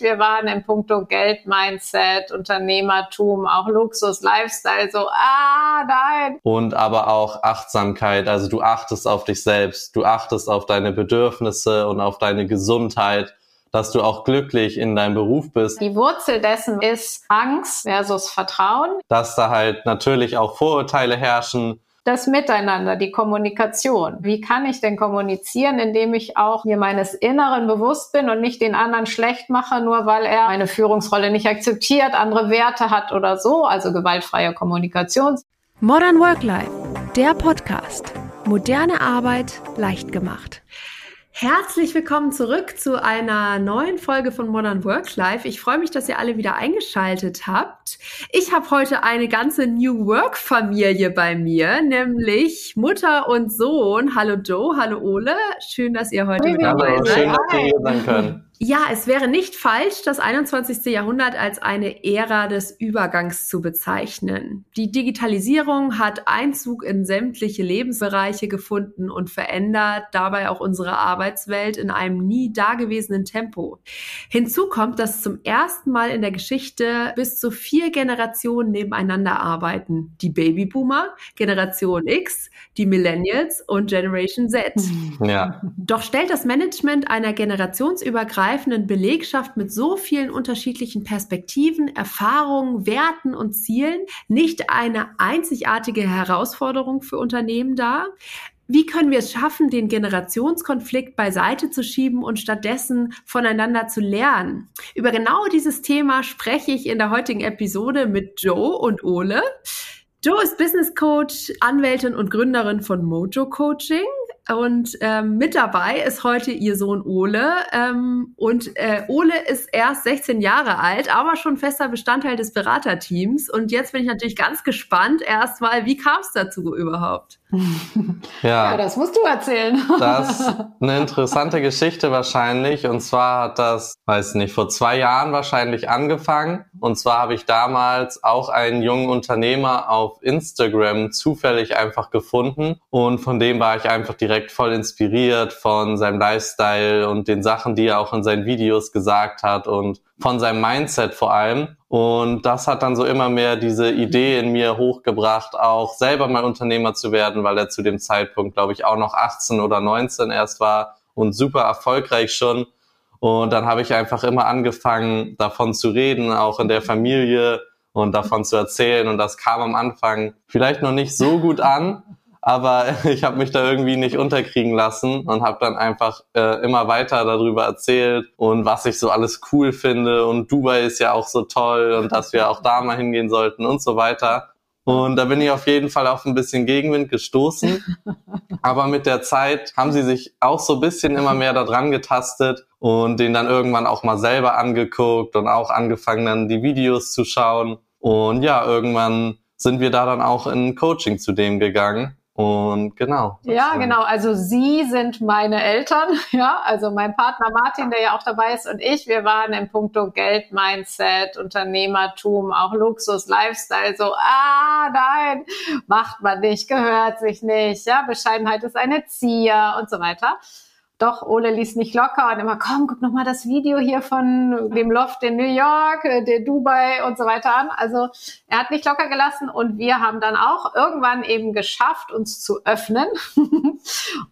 Wir waren im Punkto Geld, Mindset, Unternehmertum, auch Luxus, Lifestyle, so, ah, nein. Und aber auch Achtsamkeit. Also du achtest auf dich selbst, du achtest auf deine Bedürfnisse und auf deine Gesundheit dass du auch glücklich in deinem Beruf bist. Die Wurzel dessen ist Angst versus Vertrauen. Dass da halt natürlich auch Vorurteile herrschen, das Miteinander, die Kommunikation. Wie kann ich denn kommunizieren, indem ich auch mir meines Inneren bewusst bin und nicht den anderen schlecht mache, nur weil er meine Führungsrolle nicht akzeptiert, andere Werte hat oder so, also gewaltfreie Kommunikation. Modern Work Life, der Podcast. Moderne Arbeit leicht gemacht. Herzlich willkommen zurück zu einer neuen Folge von Modern Work Life. Ich freue mich, dass ihr alle wieder eingeschaltet habt. Ich habe heute eine ganze New Work Familie bei mir, nämlich Mutter und Sohn. Hallo Joe, hallo Ole. Schön, dass ihr heute mit dabei seid. Schön, dass wir hier sein können. Ja, es wäre nicht falsch, das 21. Jahrhundert als eine Ära des Übergangs zu bezeichnen. Die Digitalisierung hat Einzug in sämtliche Lebensbereiche gefunden und verändert dabei auch unsere Arbeitswelt in einem nie dagewesenen Tempo. Hinzu kommt, dass zum ersten Mal in der Geschichte bis zu vier Generationen nebeneinander arbeiten. Die Babyboomer, Generation X, die Millennials und Generation Z. Ja. Doch stellt das Management einer generationsübergreifenden übergreifenden Belegschaft mit so vielen unterschiedlichen Perspektiven, Erfahrungen, Werten und Zielen nicht eine einzigartige Herausforderung für Unternehmen dar? Wie können wir es schaffen, den Generationskonflikt beiseite zu schieben und stattdessen voneinander zu lernen? Über genau dieses Thema spreche ich in der heutigen Episode mit Joe und Ole. Joe ist Business Coach, Anwältin und Gründerin von Mojo Coaching. Und ähm, mit dabei ist heute ihr Sohn Ole. Ähm, und äh, Ole ist erst 16 Jahre alt, aber schon fester Bestandteil des Beraterteams. Und jetzt bin ich natürlich ganz gespannt, erstmal, wie kam es dazu überhaupt? Ja, ja, das musst du erzählen. Das ist eine interessante Geschichte wahrscheinlich. Und zwar hat das, weiß nicht, vor zwei Jahren wahrscheinlich angefangen. Und zwar habe ich damals auch einen jungen Unternehmer auf Instagram zufällig einfach gefunden. Und von dem war ich einfach direkt voll inspiriert von seinem Lifestyle und den Sachen, die er auch in seinen Videos gesagt hat und von seinem Mindset vor allem. Und das hat dann so immer mehr diese Idee in mir hochgebracht, auch selber mal Unternehmer zu werden, weil er zu dem Zeitpunkt, glaube ich, auch noch 18 oder 19 erst war und super erfolgreich schon. Und dann habe ich einfach immer angefangen, davon zu reden, auch in der Familie und davon zu erzählen. Und das kam am Anfang vielleicht noch nicht so gut an, aber ich habe mich da irgendwie nicht unterkriegen lassen und habe dann einfach äh, immer weiter darüber erzählt und was ich so alles cool finde und Dubai ist ja auch so toll und dass wir auch da mal hingehen sollten und so weiter. Und da bin ich auf jeden Fall auf ein bisschen Gegenwind gestoßen. Aber mit der Zeit haben sie sich auch so ein bisschen immer mehr da dran getastet und den dann irgendwann auch mal selber angeguckt und auch angefangen dann die Videos zu schauen. Und ja, irgendwann sind wir da dann auch in Coaching zu dem gegangen. Und genau. Ja, genau. Also Sie sind meine Eltern, ja. Also mein Partner Martin, der ja auch dabei ist, und ich, wir waren im Punkto Geld, Mindset, Unternehmertum, auch Luxus, Lifestyle, so, ah, nein, macht man nicht, gehört sich nicht, ja. Bescheidenheit ist eine Zier und so weiter. Doch, Ole ließ nicht locker und immer, komm, guck noch mal das Video hier von dem Loft in New York, äh, der Dubai und so weiter an. Also er hat nicht locker gelassen und wir haben dann auch irgendwann eben geschafft, uns zu öffnen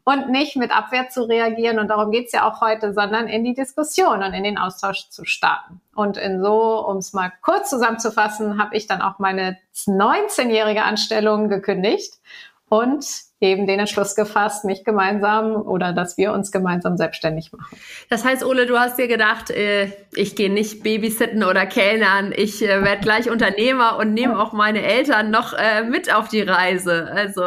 und nicht mit Abwehr zu reagieren. Und darum geht's ja auch heute, sondern in die Diskussion und in den Austausch zu starten. Und in so, um es mal kurz zusammenzufassen, habe ich dann auch meine 19-jährige Anstellung gekündigt und eben den Entschluss gefasst, mich gemeinsam oder dass wir uns gemeinsam selbstständig machen. Das heißt, Ole, du hast dir gedacht, äh, ich gehe nicht babysitten oder kellnern, ich äh, werde gleich Unternehmer und nehme auch meine Eltern noch äh, mit auf die Reise. Also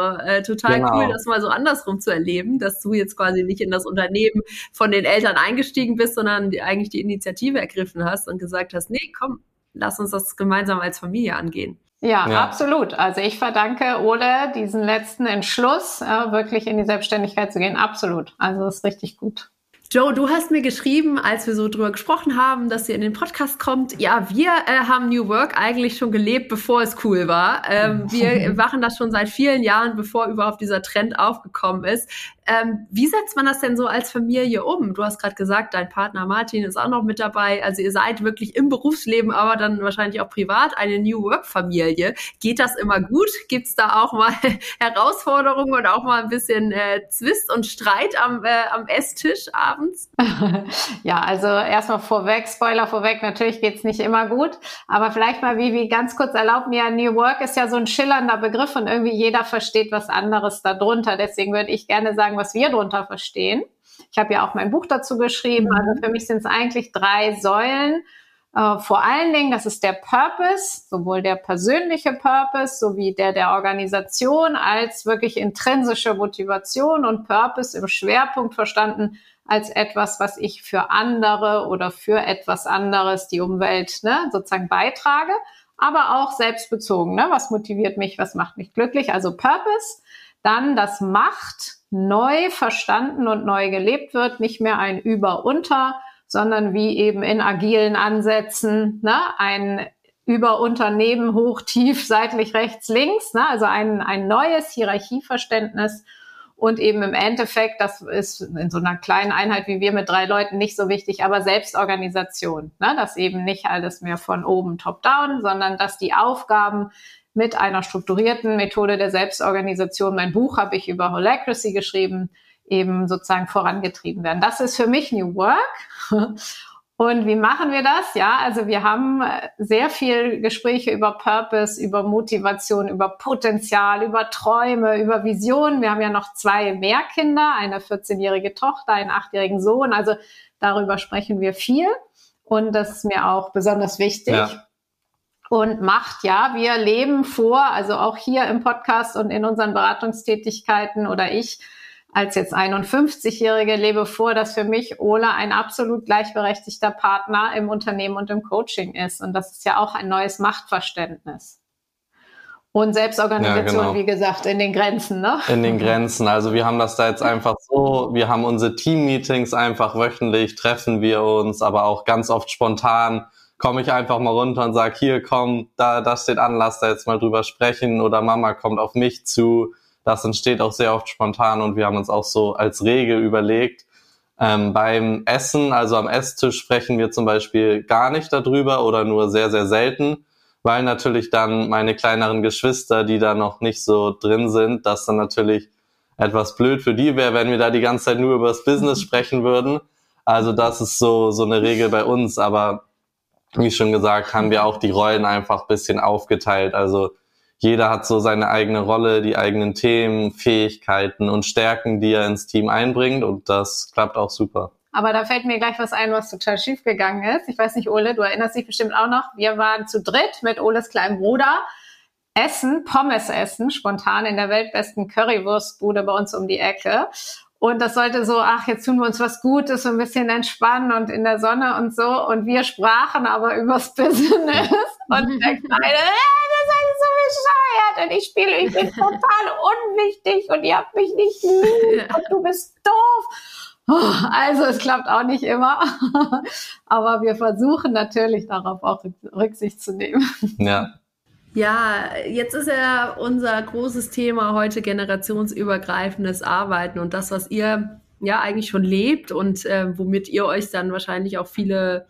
total genau. cool, das mal so andersrum zu erleben, dass du jetzt quasi nicht in das Unternehmen von den Eltern eingestiegen bist, sondern die, eigentlich die Initiative ergriffen hast und gesagt hast, nee, komm, lass uns das gemeinsam als Familie angehen. Ja, ja, absolut. Also ich verdanke Ole diesen letzten Entschluss, äh, wirklich in die Selbstständigkeit zu gehen. Absolut. Also das ist richtig gut. Joe, du hast mir geschrieben, als wir so drüber gesprochen haben, dass ihr in den Podcast kommt. Ja, wir äh, haben New Work eigentlich schon gelebt, bevor es cool war. Ähm, wir machen das schon seit vielen Jahren, bevor überhaupt dieser Trend aufgekommen ist. Ähm, wie setzt man das denn so als Familie um? Du hast gerade gesagt, dein Partner Martin ist auch noch mit dabei. Also ihr seid wirklich im Berufsleben, aber dann wahrscheinlich auch privat eine New Work-Familie. Geht das immer gut? Gibt es da auch mal Herausforderungen und auch mal ein bisschen äh, Zwist und Streit am, äh, am Esstisch abends? ja, also erstmal vorweg, Spoiler vorweg, natürlich geht's nicht immer gut. Aber vielleicht mal, wie ganz kurz erlaubt mir, New Work ist ja so ein schillernder Begriff und irgendwie jeder versteht was anderes darunter. Deswegen würde ich gerne sagen, was wir darunter verstehen. Ich habe ja auch mein Buch dazu geschrieben. Mhm. Also für mich sind es eigentlich drei Säulen. Uh, vor allen Dingen, das ist der Purpose, sowohl der persönliche Purpose sowie der der Organisation als wirklich intrinsische Motivation und Purpose im Schwerpunkt verstanden als etwas, was ich für andere oder für etwas anderes, die Umwelt, ne, sozusagen beitrage aber auch selbstbezogen. Ne? Was motiviert mich, was macht mich glücklich? Also Purpose. Dann das Macht neu verstanden und neu gelebt wird, nicht mehr ein Über-Unter, sondern wie eben in agilen Ansätzen ne? ein über Unternehmen hoch, tief, seitlich, rechts, links, ne? also ein, ein neues Hierarchieverständnis und eben im Endeffekt, das ist in so einer kleinen Einheit wie wir mit drei Leuten nicht so wichtig, aber Selbstorganisation. Ne? Das eben nicht alles mehr von oben top-down, sondern dass die Aufgaben mit einer strukturierten Methode der Selbstorganisation, mein Buch habe ich über Holacracy geschrieben, eben sozusagen vorangetrieben werden. Das ist für mich New Work. Und wie machen wir das? Ja, also wir haben äh, sehr viel Gespräche über Purpose, über Motivation, über Potenzial, über Träume, über Visionen. Wir haben ja noch zwei mehr Kinder, eine 14-jährige Tochter, einen 8-jährigen Sohn. Also darüber sprechen wir viel. Und das ist mir auch besonders wichtig. Ja. Und macht, ja, wir leben vor, also auch hier im Podcast und in unseren Beratungstätigkeiten oder ich, als jetzt 51-Jährige lebe vor, dass für mich Ola ein absolut gleichberechtigter Partner im Unternehmen und im Coaching ist. Und das ist ja auch ein neues Machtverständnis. Und Selbstorganisation, ja, genau. wie gesagt, in den Grenzen, ne? In den Grenzen. Also wir haben das da jetzt einfach so, wir haben unsere Team-Meetings einfach wöchentlich, treffen wir uns, aber auch ganz oft spontan komme ich einfach mal runter und sage, hier komm, da, da steht an, lass da jetzt mal drüber sprechen oder Mama kommt auf mich zu das entsteht auch sehr oft spontan und wir haben uns auch so als Regel überlegt, ähm, beim Essen, also am Esstisch sprechen wir zum Beispiel gar nicht darüber oder nur sehr, sehr selten, weil natürlich dann meine kleineren Geschwister, die da noch nicht so drin sind, das dann natürlich etwas blöd für die wäre, wenn wir da die ganze Zeit nur über das Business sprechen würden. Also das ist so, so eine Regel bei uns, aber wie schon gesagt, haben wir auch die Rollen einfach bisschen aufgeteilt. Also jeder hat so seine eigene Rolle, die eigenen Themen, Fähigkeiten und Stärken, die er ins Team einbringt und das klappt auch super. Aber da fällt mir gleich was ein, was total schief gegangen ist. Ich weiß nicht, Ole, du erinnerst dich bestimmt auch noch. Wir waren zu dritt mit Oles kleinem Bruder essen, Pommes essen, spontan in der weltbesten Currywurstbude bei uns um die Ecke. Und das sollte so, ach, jetzt tun wir uns was Gutes, so ein bisschen entspannen und in der Sonne und so. Und wir sprachen aber übers Business. Und der Kleine, äh, das ist so bescheuert. Und ich spiele, ich bin total unwichtig und ihr habt mich nicht lieb und du bist doof. Oh, also es klappt auch nicht immer, aber wir versuchen natürlich darauf auch Rücksicht zu nehmen. Ja, ja, jetzt ist ja unser großes Thema heute generationsübergreifendes Arbeiten und das, was ihr ja eigentlich schon lebt und äh, womit ihr euch dann wahrscheinlich auch viele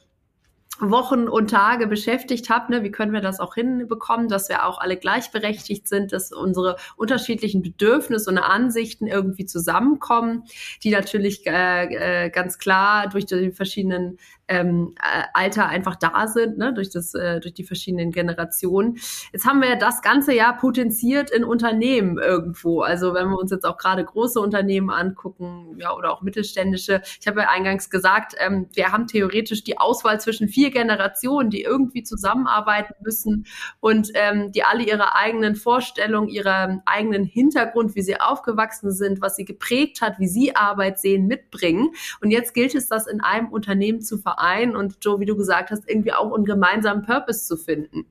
Wochen und Tage beschäftigt habt, ne, wie können wir das auch hinbekommen, dass wir auch alle gleichberechtigt sind, dass unsere unterschiedlichen Bedürfnisse und Ansichten irgendwie zusammenkommen, die natürlich äh, äh, ganz klar durch die verschiedenen ähm, äh, Alter einfach da sind, ne, durch, das, äh, durch die verschiedenen Generationen. Jetzt haben wir das ganze Jahr potenziert in Unternehmen irgendwo. Also wenn wir uns jetzt auch gerade große Unternehmen angucken, ja, oder auch mittelständische. Ich habe ja eingangs gesagt, ähm, wir haben theoretisch die Auswahl zwischen vier Generationen, die irgendwie zusammenarbeiten müssen und ähm, die alle ihre eigenen Vorstellungen, ihren eigenen Hintergrund, wie sie aufgewachsen sind, was sie geprägt hat, wie sie Arbeit sehen, mitbringen. Und jetzt gilt es, das in einem Unternehmen zu vereinen ein und Joe, wie du gesagt hast, irgendwie auch einen gemeinsamen Purpose zu finden.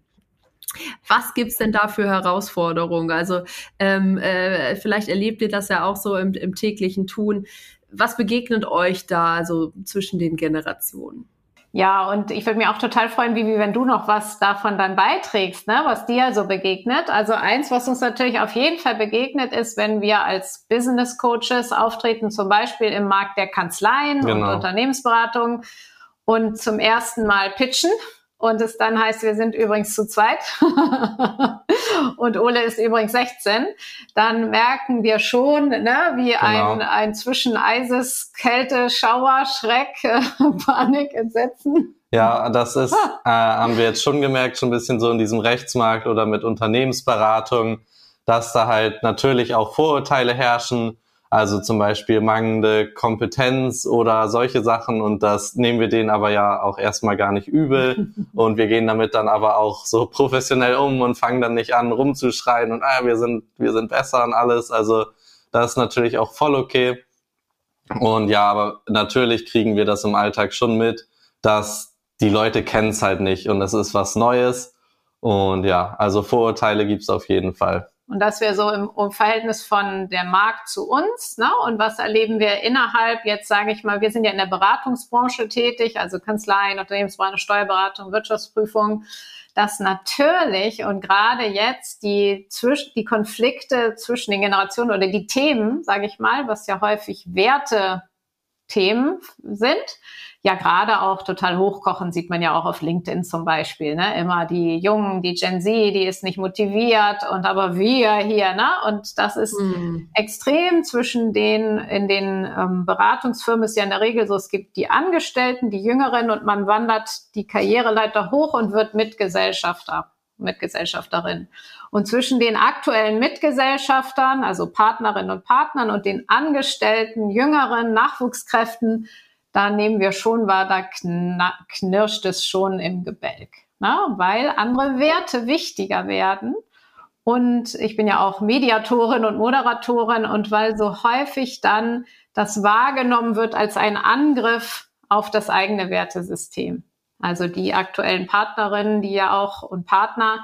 Was gibt's denn da für Herausforderungen? Also ähm, äh, vielleicht erlebt ihr das ja auch so im, im täglichen Tun. Was begegnet euch da so zwischen den Generationen? Ja, und ich würde mir auch total freuen, wie, wie wenn du noch was davon dann beiträgst, ne, was dir so begegnet. Also eins, was uns natürlich auf jeden Fall begegnet, ist, wenn wir als Business Coaches auftreten, zum Beispiel im Markt der Kanzleien genau. und Unternehmensberatung und zum ersten Mal pitchen und es dann heißt, wir sind übrigens zu zweit und Ole ist übrigens 16, dann merken wir schon, ne, wie genau. ein, ein zwischen Eises, Kälte, Schauer, Schreck, Panik, Entsetzen. Ja, das ist, äh, haben wir jetzt schon gemerkt, schon ein bisschen so in diesem Rechtsmarkt oder mit Unternehmensberatung, dass da halt natürlich auch Vorurteile herrschen also zum Beispiel mangelnde Kompetenz oder solche Sachen und das nehmen wir denen aber ja auch erstmal gar nicht übel und wir gehen damit dann aber auch so professionell um und fangen dann nicht an rumzuschreien und ah, wir sind, wir sind besser und alles. Also das ist natürlich auch voll okay. Und ja, aber natürlich kriegen wir das im Alltag schon mit, dass die Leute kennen es halt nicht und es ist was Neues. Und ja, also Vorurteile gibt's auf jeden Fall. Und das wäre so im, im, Verhältnis von der Markt zu uns. Ne? Und was erleben wir innerhalb, jetzt sage ich mal, wir sind ja in der Beratungsbranche tätig, also Kanzleien, Unternehmensberatung, Steuerberatung, Wirtschaftsprüfung, dass natürlich und gerade jetzt die, zwisch die Konflikte zwischen den Generationen oder die Themen, sage ich mal, was ja häufig Werte-Themen sind, ja gerade auch total hochkochen, sieht man ja auch auf LinkedIn zum Beispiel. Ne? Immer die Jungen, die Gen Z, die ist nicht motiviert und aber wir hier, ne? Und das ist mhm. extrem zwischen den, in den ähm, Beratungsfirmen ist ja in der Regel so, es gibt die Angestellten, die Jüngeren und man wandert die Karriereleiter hoch und wird Mitgesellschafter. Mitgesellschafterin. Und zwischen den aktuellen Mitgesellschaftern, also Partnerinnen und Partnern und den Angestellten, jüngeren Nachwuchskräften da nehmen wir schon wahr, da knirscht es schon im Gebälk, ne? weil andere Werte wichtiger werden. Und ich bin ja auch Mediatorin und Moderatorin und weil so häufig dann das wahrgenommen wird als ein Angriff auf das eigene Wertesystem. Also die aktuellen Partnerinnen, die ja auch und Partner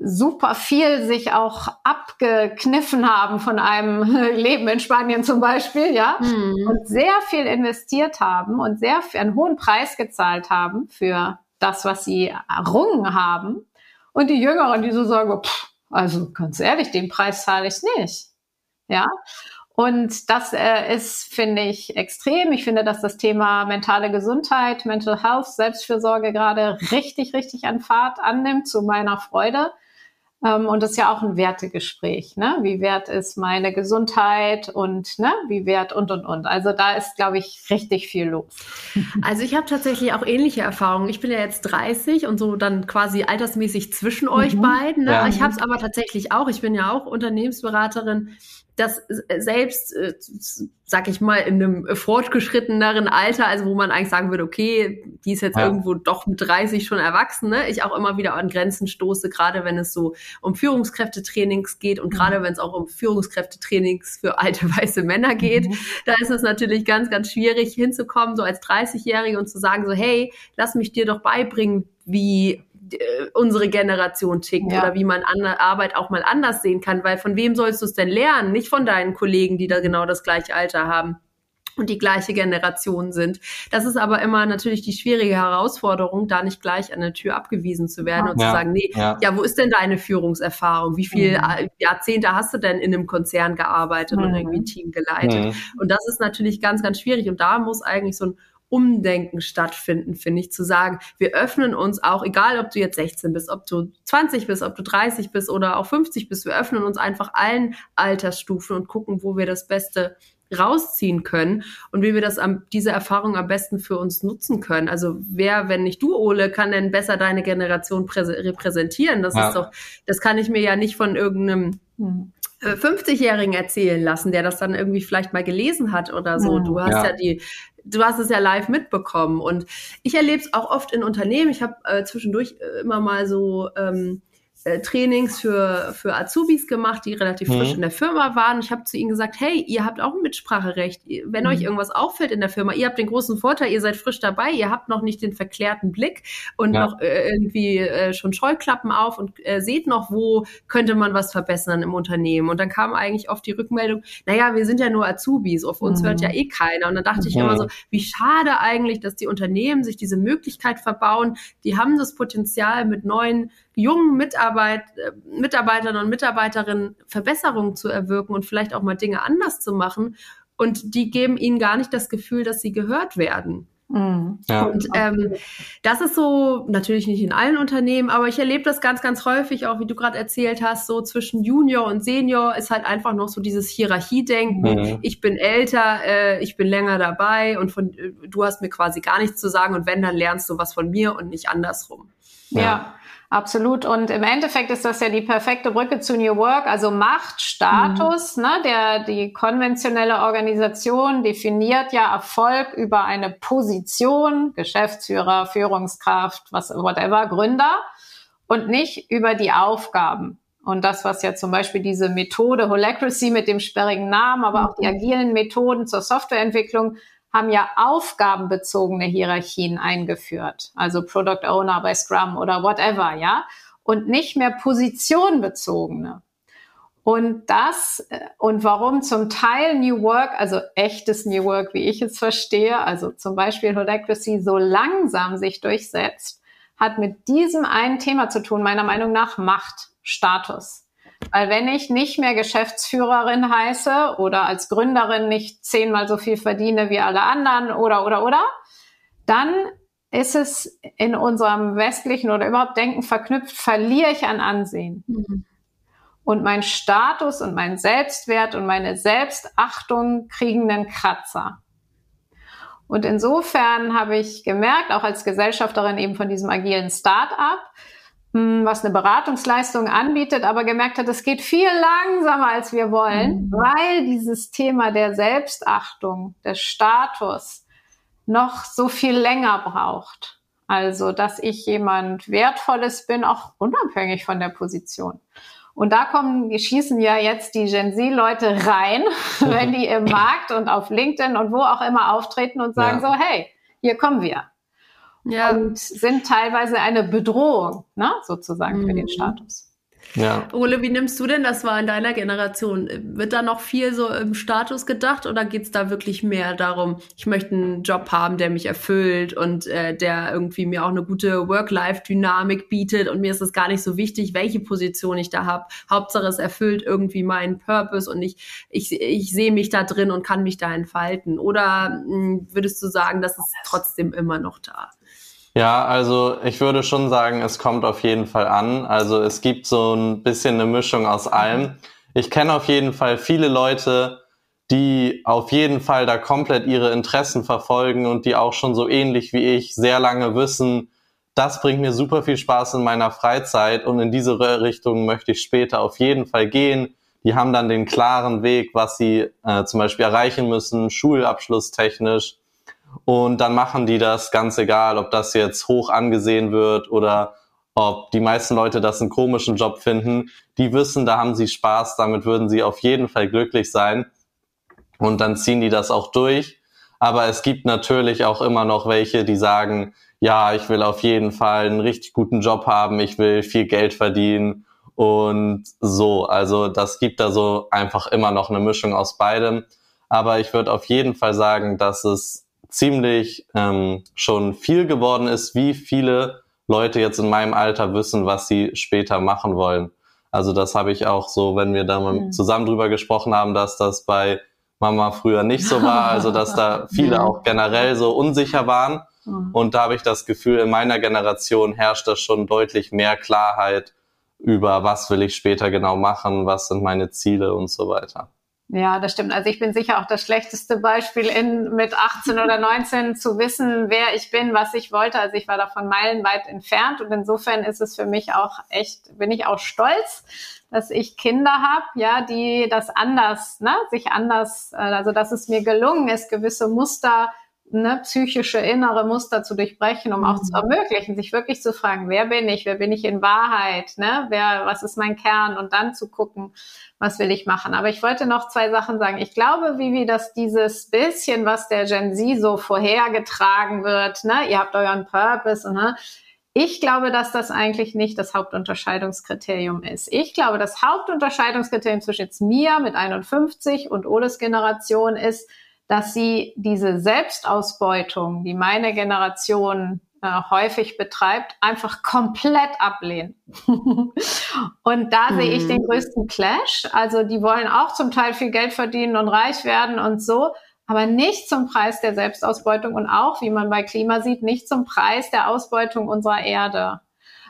super viel sich auch abgekniffen haben von einem Leben in Spanien zum Beispiel, ja, mhm. und sehr viel investiert haben und sehr einen hohen Preis gezahlt haben für das, was sie errungen haben. Und die Jüngeren, die so sagen, pff, also ganz ehrlich, den Preis zahle ich nicht, ja. Und das äh, ist, finde ich, extrem. Ich finde, dass das Thema mentale Gesundheit, Mental Health, Selbstfürsorge gerade richtig, richtig an Fahrt annimmt, zu meiner Freude. Ähm, und das ist ja auch ein Wertegespräch. Ne? Wie wert ist meine Gesundheit und ne? wie wert und und und. Also da ist, glaube ich, richtig viel los. Also ich habe tatsächlich auch ähnliche Erfahrungen. Ich bin ja jetzt 30 und so dann quasi altersmäßig zwischen mhm. euch beiden. Ne? Ja. Ich habe es aber tatsächlich auch. Ich bin ja auch Unternehmensberaterin dass selbst, äh, sag ich mal, in einem fortgeschritteneren Alter, also wo man eigentlich sagen würde, okay, die ist jetzt ja. irgendwo doch mit 30 schon erwachsen, ne? ich auch immer wieder an Grenzen stoße, gerade wenn es so um Führungskräftetrainings geht und mhm. gerade wenn es auch um Führungskräftetrainings für alte weiße Männer geht, mhm. da ist es natürlich ganz, ganz schwierig hinzukommen, so als 30-Jährige und zu sagen so, hey, lass mich dir doch beibringen, wie unsere Generation tickt ja. oder wie man Arbeit auch mal anders sehen kann, weil von wem sollst du es denn lernen? Nicht von deinen Kollegen, die da genau das gleiche Alter haben und die gleiche Generation sind. Das ist aber immer natürlich die schwierige Herausforderung, da nicht gleich an der Tür abgewiesen zu werden und ja, zu sagen, nee, ja. ja. wo ist denn deine Führungserfahrung? Wie viele mhm. Jahrzehnte hast du denn in einem Konzern gearbeitet mhm. und irgendwie ein Team geleitet? Mhm. Und das ist natürlich ganz, ganz schwierig. Und da muss eigentlich so ein Umdenken stattfinden, finde ich, zu sagen, wir öffnen uns auch, egal ob du jetzt 16 bist, ob du 20 bist, ob du 30 bist oder auch 50 bist, wir öffnen uns einfach allen Altersstufen und gucken, wo wir das Beste rausziehen können und wie wir das am, diese Erfahrung am besten für uns nutzen können. Also wer, wenn nicht du, Ole, kann denn besser deine Generation repräsentieren? Das ja. ist doch, das kann ich mir ja nicht von irgendeinem 50-Jährigen äh, erzählen lassen, der das dann irgendwie vielleicht mal gelesen hat oder so. Du hast ja, ja die du hast es ja live mitbekommen. Und ich erlebe es auch oft in Unternehmen. Ich habe äh, zwischendurch äh, immer mal so ähm, äh, Trainings für, für Azubis gemacht, die relativ frisch mhm. in der Firma waren. Ich habe zu ihnen gesagt, hey, ihr habt auch ein Mitspracherecht. Wenn mhm. euch irgendwas auffällt in der Firma, ihr habt den großen Vorteil, ihr seid frisch dabei, ihr habt noch nicht den verklärten Blick und ja. noch äh, irgendwie äh, schon Scheuklappen auf und äh, seht noch, wo könnte man was verbessern im Unternehmen. Und dann kam eigentlich oft die Rückmeldung, naja, wir sind ja nur Azubis, auf uns mhm. hört ja eh keiner. Und dann dachte ich immer so, wie schade eigentlich, dass die Unternehmen sich diese Möglichkeit verbauen. Die haben das Potenzial mit neuen jungen Mitarbeit, äh, Mitarbeitern und Mitarbeiterinnen Verbesserungen zu erwirken und vielleicht auch mal Dinge anders zu machen. Und die geben ihnen gar nicht das Gefühl, dass sie gehört werden. Mhm. Ja. Und ähm, das ist so natürlich nicht in allen Unternehmen, aber ich erlebe das ganz, ganz häufig, auch wie du gerade erzählt hast, so zwischen Junior und Senior ist halt einfach noch so dieses Hierarchiedenken. Mhm. Ich bin älter, äh, ich bin länger dabei und von äh, du hast mir quasi gar nichts zu sagen und wenn, dann lernst du was von mir und nicht andersrum. ja. ja. Absolut. Und im Endeffekt ist das ja die perfekte Brücke zu New Work, also Macht, Status. Mhm. Ne? Der, die konventionelle Organisation definiert ja Erfolg über eine Position, Geschäftsführer, Führungskraft, was, whatever, Gründer und nicht über die Aufgaben. Und das, was ja zum Beispiel diese Methode Holacracy mit dem sperrigen Namen, aber auch die mhm. agilen Methoden zur Softwareentwicklung haben ja aufgabenbezogene Hierarchien eingeführt, also Product Owner bei Scrum oder whatever, ja, und nicht mehr positionbezogene. Und das äh, und warum zum Teil New Work, also echtes New Work, wie ich es verstehe, also zum Beispiel Holacracy so langsam sich durchsetzt, hat mit diesem einen Thema zu tun, meiner Meinung nach Macht, Status. Weil wenn ich nicht mehr Geschäftsführerin heiße oder als Gründerin nicht zehnmal so viel verdiene wie alle anderen oder, oder, oder, dann ist es in unserem westlichen oder überhaupt Denken verknüpft, verliere ich an Ansehen. Mhm. Und mein Status und mein Selbstwert und meine Selbstachtung kriegen einen Kratzer. Und insofern habe ich gemerkt, auch als Gesellschafterin eben von diesem agilen Start-up, was eine Beratungsleistung anbietet, aber gemerkt hat, es geht viel langsamer, als wir wollen, mhm. weil dieses Thema der Selbstachtung, des Status noch so viel länger braucht. Also, dass ich jemand Wertvolles bin, auch unabhängig von der Position. Und da kommen, die schießen ja jetzt die Gen Z-Leute rein, wenn die im Markt und auf LinkedIn und wo auch immer auftreten und sagen ja. so, hey, hier kommen wir ja. und sind teilweise eine Bedrohung, ne, sozusagen, mhm. für den mhm. Status. Ja. Ole, wie nimmst du denn das wahr in deiner Generation? Wird da noch viel so im Status gedacht oder geht es da wirklich mehr darum, ich möchte einen Job haben, der mich erfüllt und äh, der irgendwie mir auch eine gute Work-Life-Dynamik bietet und mir ist es gar nicht so wichtig, welche Position ich da habe. Hauptsache es erfüllt irgendwie meinen Purpose und ich, ich, ich sehe mich da drin und kann mich da entfalten. Oder mh, hm, würdest du sagen, das ist trotzdem immer noch da? Ja, also ich würde schon sagen, es kommt auf jeden Fall an. Also es gibt so ein bisschen eine Mischung aus allem. Ich kenne auf jeden Fall viele Leute, die auf jeden Fall da komplett ihre Interessen verfolgen und die auch schon so ähnlich wie ich sehr lange wissen, das bringt mir super viel Spaß in meiner Freizeit und in diese Richtung möchte ich später auf jeden Fall gehen. Die haben dann den klaren Weg, was sie äh, zum Beispiel erreichen müssen, schulabschlusstechnisch und dann machen die das ganz egal, ob das jetzt hoch angesehen wird oder ob die meisten Leute das einen komischen Job finden. Die wissen, da haben sie Spaß, damit würden sie auf jeden Fall glücklich sein. Und dann ziehen die das auch durch. Aber es gibt natürlich auch immer noch welche, die sagen, ja, ich will auf jeden Fall einen richtig guten Job haben, ich will viel Geld verdienen und so. Also das gibt da so einfach immer noch eine Mischung aus beidem. Aber ich würde auf jeden Fall sagen, dass es ziemlich ähm, schon viel geworden ist, wie viele Leute jetzt in meinem Alter wissen, was sie später machen wollen. Also das habe ich auch so, wenn wir da mal mhm. zusammen drüber gesprochen haben, dass das bei Mama früher nicht so war, also dass da viele auch generell so unsicher waren. Mhm. Und da habe ich das Gefühl, in meiner Generation herrscht das schon deutlich mehr Klarheit über, was will ich später genau machen, was sind meine Ziele und so weiter. Ja, das stimmt. Also ich bin sicher auch das schlechteste Beispiel in mit 18 oder 19 zu wissen, wer ich bin, was ich wollte. Also ich war davon meilenweit entfernt und insofern ist es für mich auch echt, bin ich auch stolz, dass ich Kinder habe, ja, die das anders, ne, sich anders, äh, also dass es mir gelungen ist, gewisse Muster ne, psychische innere Muster zu durchbrechen, um mhm. auch zu ermöglichen, sich wirklich zu fragen, wer bin ich, wer bin ich in Wahrheit, ne, wer, was ist mein Kern und dann zu gucken, was will ich machen. Aber ich wollte noch zwei Sachen sagen. Ich glaube, Vivi, dass dieses bisschen, was der Gen Z so vorhergetragen wird, ne, ihr habt euren Purpose und ne, ich glaube, dass das eigentlich nicht das Hauptunterscheidungskriterium ist. Ich glaube, das Hauptunterscheidungskriterium zwischen jetzt mir mit 51 und Oles Generation ist, dass sie diese Selbstausbeutung, die meine Generation äh, häufig betreibt, einfach komplett ablehnen. und da mhm. sehe ich den mhm. größten Clash. Also die wollen auch zum Teil viel Geld verdienen und reich werden und so, aber nicht zum Preis der Selbstausbeutung und auch, wie man bei Klima sieht, nicht zum Preis der Ausbeutung unserer Erde.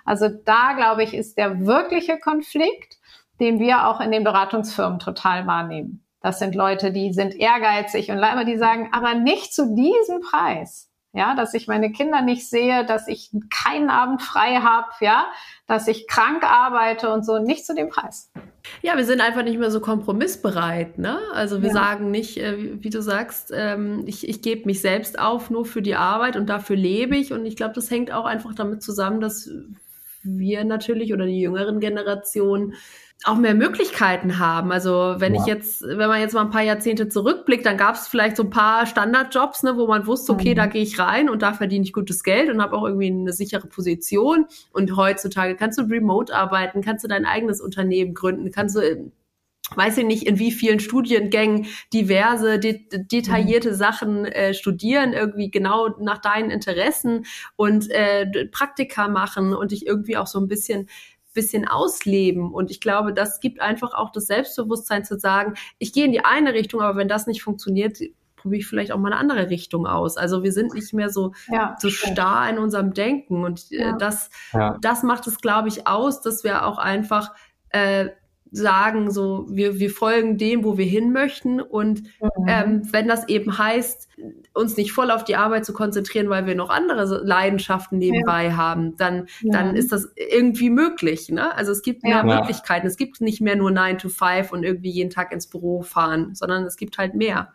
Also da, glaube ich, ist der wirkliche Konflikt, den wir auch in den Beratungsfirmen total wahrnehmen. Das sind Leute, die sind ehrgeizig und leider die sagen, aber nicht zu diesem Preis. Ja, dass ich meine Kinder nicht sehe, dass ich keinen Abend frei habe, ja, dass ich krank arbeite und so, nicht zu dem Preis. Ja, wir sind einfach nicht mehr so kompromissbereit, ne? Also wir ja. sagen nicht, äh, wie du sagst, ähm, ich, ich gebe mich selbst auf nur für die Arbeit und dafür lebe ich. Und ich glaube, das hängt auch einfach damit zusammen, dass wir natürlich oder die jüngeren Generationen auch mehr Möglichkeiten haben. Also wenn ja. ich jetzt, wenn man jetzt mal ein paar Jahrzehnte zurückblickt, dann gab es vielleicht so ein paar Standardjobs, ne, wo man wusste, okay, mhm. da gehe ich rein und da verdiene ich gutes Geld und habe auch irgendwie eine sichere Position. Und heutzutage kannst du remote arbeiten, kannst du dein eigenes Unternehmen gründen, kannst du weiß ich nicht, in wie vielen Studiengängen diverse, de detaillierte mhm. Sachen äh, studieren, irgendwie genau nach deinen Interessen und äh, Praktika machen und dich irgendwie auch so ein bisschen bisschen ausleben. Und ich glaube, das gibt einfach auch das Selbstbewusstsein zu sagen, ich gehe in die eine Richtung, aber wenn das nicht funktioniert, probiere ich vielleicht auch mal eine andere Richtung aus. Also wir sind nicht mehr so, ja, so starr in unserem Denken. Und äh, ja. das, ja. das macht es, glaube ich, aus, dass wir auch einfach äh, sagen, so wir, wir folgen dem, wo wir hin möchten. Und mhm. ähm, wenn das eben heißt, uns nicht voll auf die Arbeit zu konzentrieren, weil wir noch andere Leidenschaften nebenbei ja. haben, dann, ja. dann ist das irgendwie möglich. Ne? Also es gibt mehr ja. Möglichkeiten. Es gibt nicht mehr nur 9 to 5 und irgendwie jeden Tag ins Büro fahren, sondern es gibt halt mehr.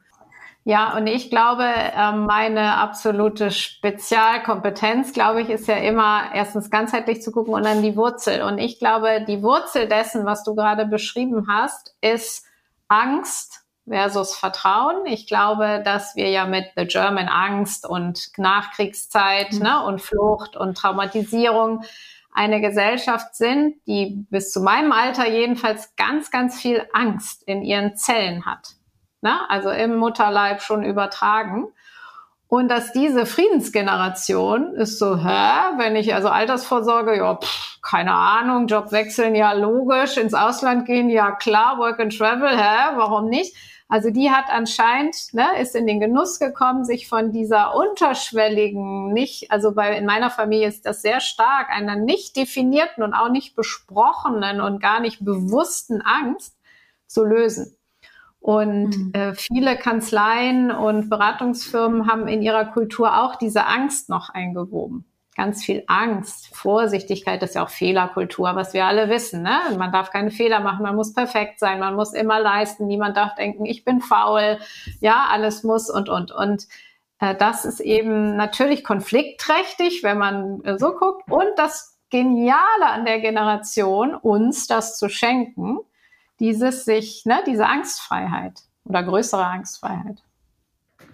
Ja, und ich glaube, ähm, meine absolute Spezialkompetenz, glaube ich, ist ja immer erstens ganzheitlich zu gucken und dann die Wurzel. Und ich glaube, die Wurzel dessen, was du gerade beschrieben hast, ist Angst versus Vertrauen. Ich glaube, dass wir ja mit The German Angst und Nachkriegszeit mhm. ne, und Flucht und Traumatisierung eine Gesellschaft sind, die bis zu meinem Alter jedenfalls ganz, ganz viel Angst in ihren Zellen hat ne? also im Mutterleib schon übertragen. Und dass diese Friedensgeneration ist so, hä, wenn ich also Altersvorsorge, ja, pff, keine Ahnung, Job wechseln, ja, logisch, ins Ausland gehen, ja, klar, Work and Travel, hä, warum nicht? Also die hat anscheinend, ne, ist in den Genuss gekommen, sich von dieser unterschwelligen, nicht, also bei, in meiner Familie ist das sehr stark, einer nicht definierten und auch nicht besprochenen und gar nicht bewussten Angst zu lösen. Und mhm. äh, viele Kanzleien und Beratungsfirmen haben in ihrer Kultur auch diese Angst noch eingewoben. Ganz viel Angst, Vorsichtigkeit ist ja auch Fehlerkultur, was wir alle wissen. Ne? Man darf keine Fehler machen, man muss perfekt sein, man muss immer leisten, niemand darf denken, ich bin faul, ja, alles muss und, und, und. Äh, das ist eben natürlich konfliktträchtig, wenn man äh, so guckt. Und das Geniale an der Generation, uns das zu schenken, dieses sich, ne, diese Angstfreiheit oder größere Angstfreiheit.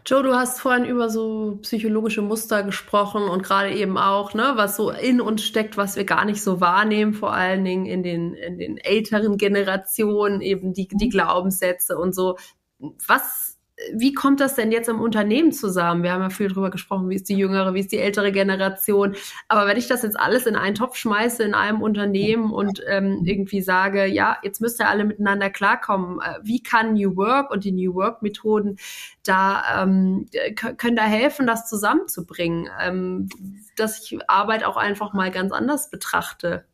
Joe, du hast vorhin über so psychologische Muster gesprochen und gerade eben auch, ne, was so in uns steckt, was wir gar nicht so wahrnehmen, vor allen Dingen in den, in den älteren Generationen, eben die, die Glaubenssätze und so. Was wie kommt das denn jetzt im Unternehmen zusammen? Wir haben ja viel drüber gesprochen, wie ist die jüngere, wie ist die ältere Generation. Aber wenn ich das jetzt alles in einen Topf schmeiße in einem Unternehmen und ähm, irgendwie sage, ja, jetzt müsst ihr alle miteinander klarkommen, äh, wie kann New Work und die New Work Methoden da ähm, können da helfen, das zusammenzubringen, ähm, dass ich Arbeit auch einfach mal ganz anders betrachte?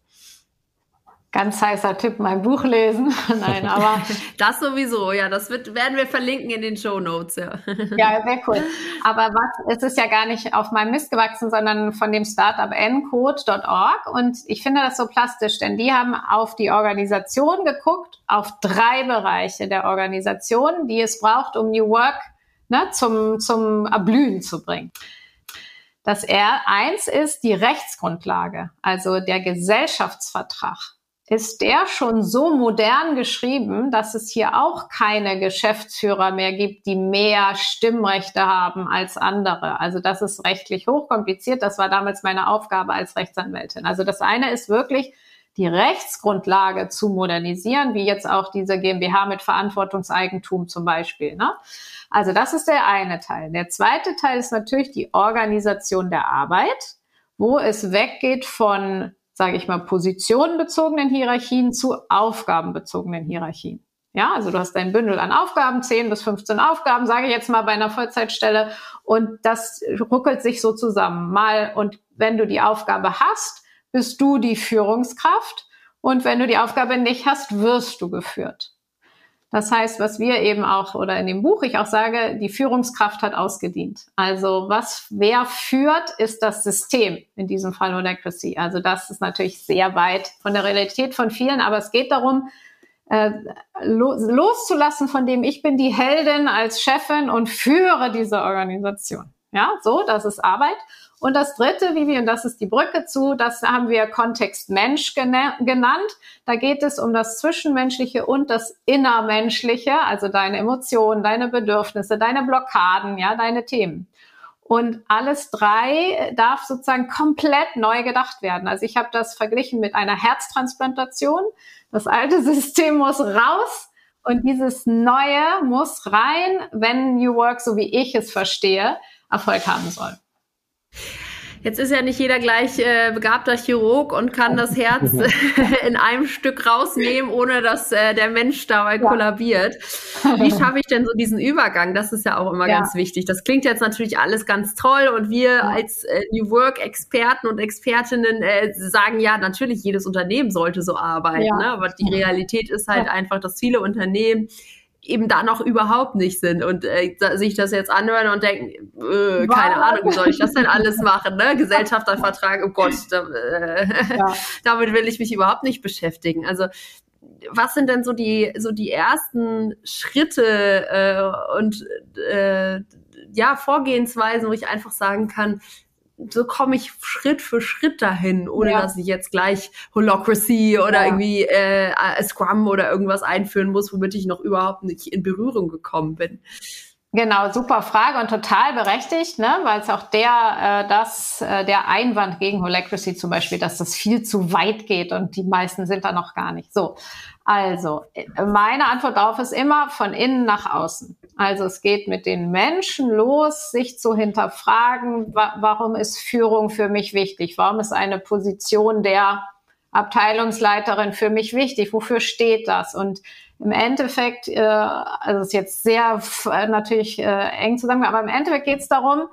Ganz heißer Tipp, mein Buch lesen. Nein, aber. das sowieso, ja, das wird, werden wir verlinken in den Show Notes, ja. ja, sehr cool. Aber was, es ist ja gar nicht auf meinem Mist gewachsen, sondern von dem Startup ncode.org. Und ich finde das so plastisch, denn die haben auf die Organisation geguckt, auf drei Bereiche der Organisation, die es braucht, um New Work ne, zum, zum Erblühen zu bringen. Das R1 ist die Rechtsgrundlage, also der Gesellschaftsvertrag ist der schon so modern geschrieben, dass es hier auch keine Geschäftsführer mehr gibt, die mehr Stimmrechte haben als andere. Also das ist rechtlich hochkompliziert. Das war damals meine Aufgabe als Rechtsanwältin. Also das eine ist wirklich die Rechtsgrundlage zu modernisieren, wie jetzt auch diese GmbH mit Verantwortungseigentum zum Beispiel. Ne? Also das ist der eine Teil. Der zweite Teil ist natürlich die Organisation der Arbeit, wo es weggeht von sage ich mal, positionenbezogenen Hierarchien zu aufgabenbezogenen Hierarchien. Ja, also du hast dein Bündel an Aufgaben, 10 bis 15 Aufgaben, sage ich jetzt mal bei einer Vollzeitstelle. Und das ruckelt sich so zusammen. Mal, und wenn du die Aufgabe hast, bist du die Führungskraft. Und wenn du die Aufgabe nicht hast, wirst du geführt. Das heißt, was wir eben auch oder in dem Buch ich auch sage, die Führungskraft hat ausgedient. Also was wer führt, ist das System, in diesem Fall Holacracy. Also das ist natürlich sehr weit von der Realität von vielen, aber es geht darum, äh, loszulassen von dem, ich bin die Heldin als Chefin und führe diese Organisation. Ja, so, das ist Arbeit. Und das dritte, Vivi, und das ist die Brücke zu, das haben wir Kontext Mensch genannt. Da geht es um das Zwischenmenschliche und das Innermenschliche, also deine Emotionen, deine Bedürfnisse, deine Blockaden, ja, deine Themen. Und alles drei darf sozusagen komplett neu gedacht werden. Also ich habe das verglichen mit einer Herztransplantation. Das alte System muss raus und dieses Neue muss rein, wenn New Work, so wie ich es verstehe, Erfolg haben soll. Jetzt ist ja nicht jeder gleich äh, begabter Chirurg und kann das Herz in einem Stück rausnehmen, ohne dass äh, der Mensch dabei ja. kollabiert. Wie schaffe ich denn so diesen Übergang? Das ist ja auch immer ja. ganz wichtig. Das klingt jetzt natürlich alles ganz toll und wir ja. als äh, New Work Experten und Expertinnen äh, sagen ja, natürlich jedes Unternehmen sollte so arbeiten, ne? aber die Realität ist halt einfach, dass viele Unternehmen eben da noch überhaupt nicht sind und äh, sich das jetzt anhören und denken, äh, keine Ahnung, wie soll ich das denn alles machen, ne? Gesellschaftervertrag, oh Gott, da, äh, ja. damit will ich mich überhaupt nicht beschäftigen. Also was sind denn so die so die ersten Schritte äh, und äh, ja Vorgehensweisen, wo ich einfach sagen kann, so komme ich Schritt für Schritt dahin, ohne ja. dass ich jetzt gleich Holocracy oder ja. irgendwie äh, Scrum oder irgendwas einführen muss, womit ich noch überhaupt nicht in Berührung gekommen bin. Genau, super Frage und total berechtigt, ne? weil es auch der, äh, das, äh, der Einwand gegen Holacracy zum Beispiel, dass das viel zu weit geht und die meisten sind da noch gar nicht. So, also meine Antwort darauf ist immer von innen nach außen. Also es geht mit den Menschen los, sich zu hinterfragen, wa warum ist Führung für mich wichtig? Warum ist eine Position der Abteilungsleiterin für mich wichtig? Wofür steht das? Und im Endeffekt, äh, also es ist jetzt sehr äh, natürlich äh, eng zusammen, aber im Endeffekt geht es darum,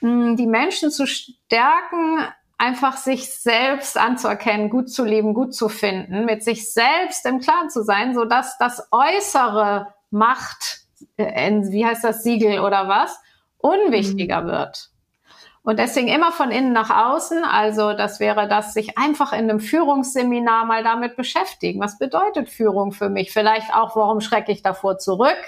mh, die Menschen zu stärken, einfach sich selbst anzuerkennen, gut zu leben, gut zu finden, mit sich selbst im Klaren zu sein, so dass das Äußere Macht, äh, wie heißt das Siegel oder was, unwichtiger mhm. wird. Und deswegen immer von innen nach außen. Also das wäre das, sich einfach in einem Führungsseminar mal damit beschäftigen. Was bedeutet Führung für mich? Vielleicht auch, warum schrecke ich davor zurück?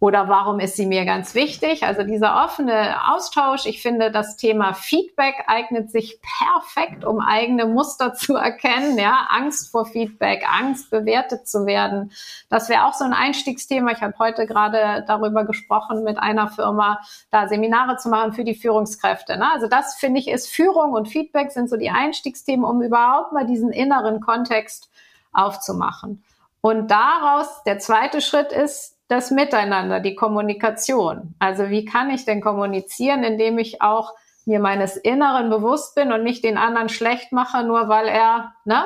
Oder warum ist sie mir ganz wichtig? Also dieser offene Austausch, ich finde, das Thema Feedback eignet sich perfekt, um eigene Muster zu erkennen. Ja, Angst vor Feedback, Angst bewertet zu werden. Das wäre auch so ein Einstiegsthema. Ich habe heute gerade darüber gesprochen, mit einer Firma da Seminare zu machen für die Führungskräfte. Ne? Also das finde ich ist Führung und Feedback sind so die Einstiegsthemen, um überhaupt mal diesen inneren Kontext aufzumachen. Und daraus, der zweite Schritt ist, das Miteinander, die Kommunikation. Also wie kann ich denn kommunizieren, indem ich auch mir meines Inneren bewusst bin und nicht den anderen schlecht mache, nur weil er ne,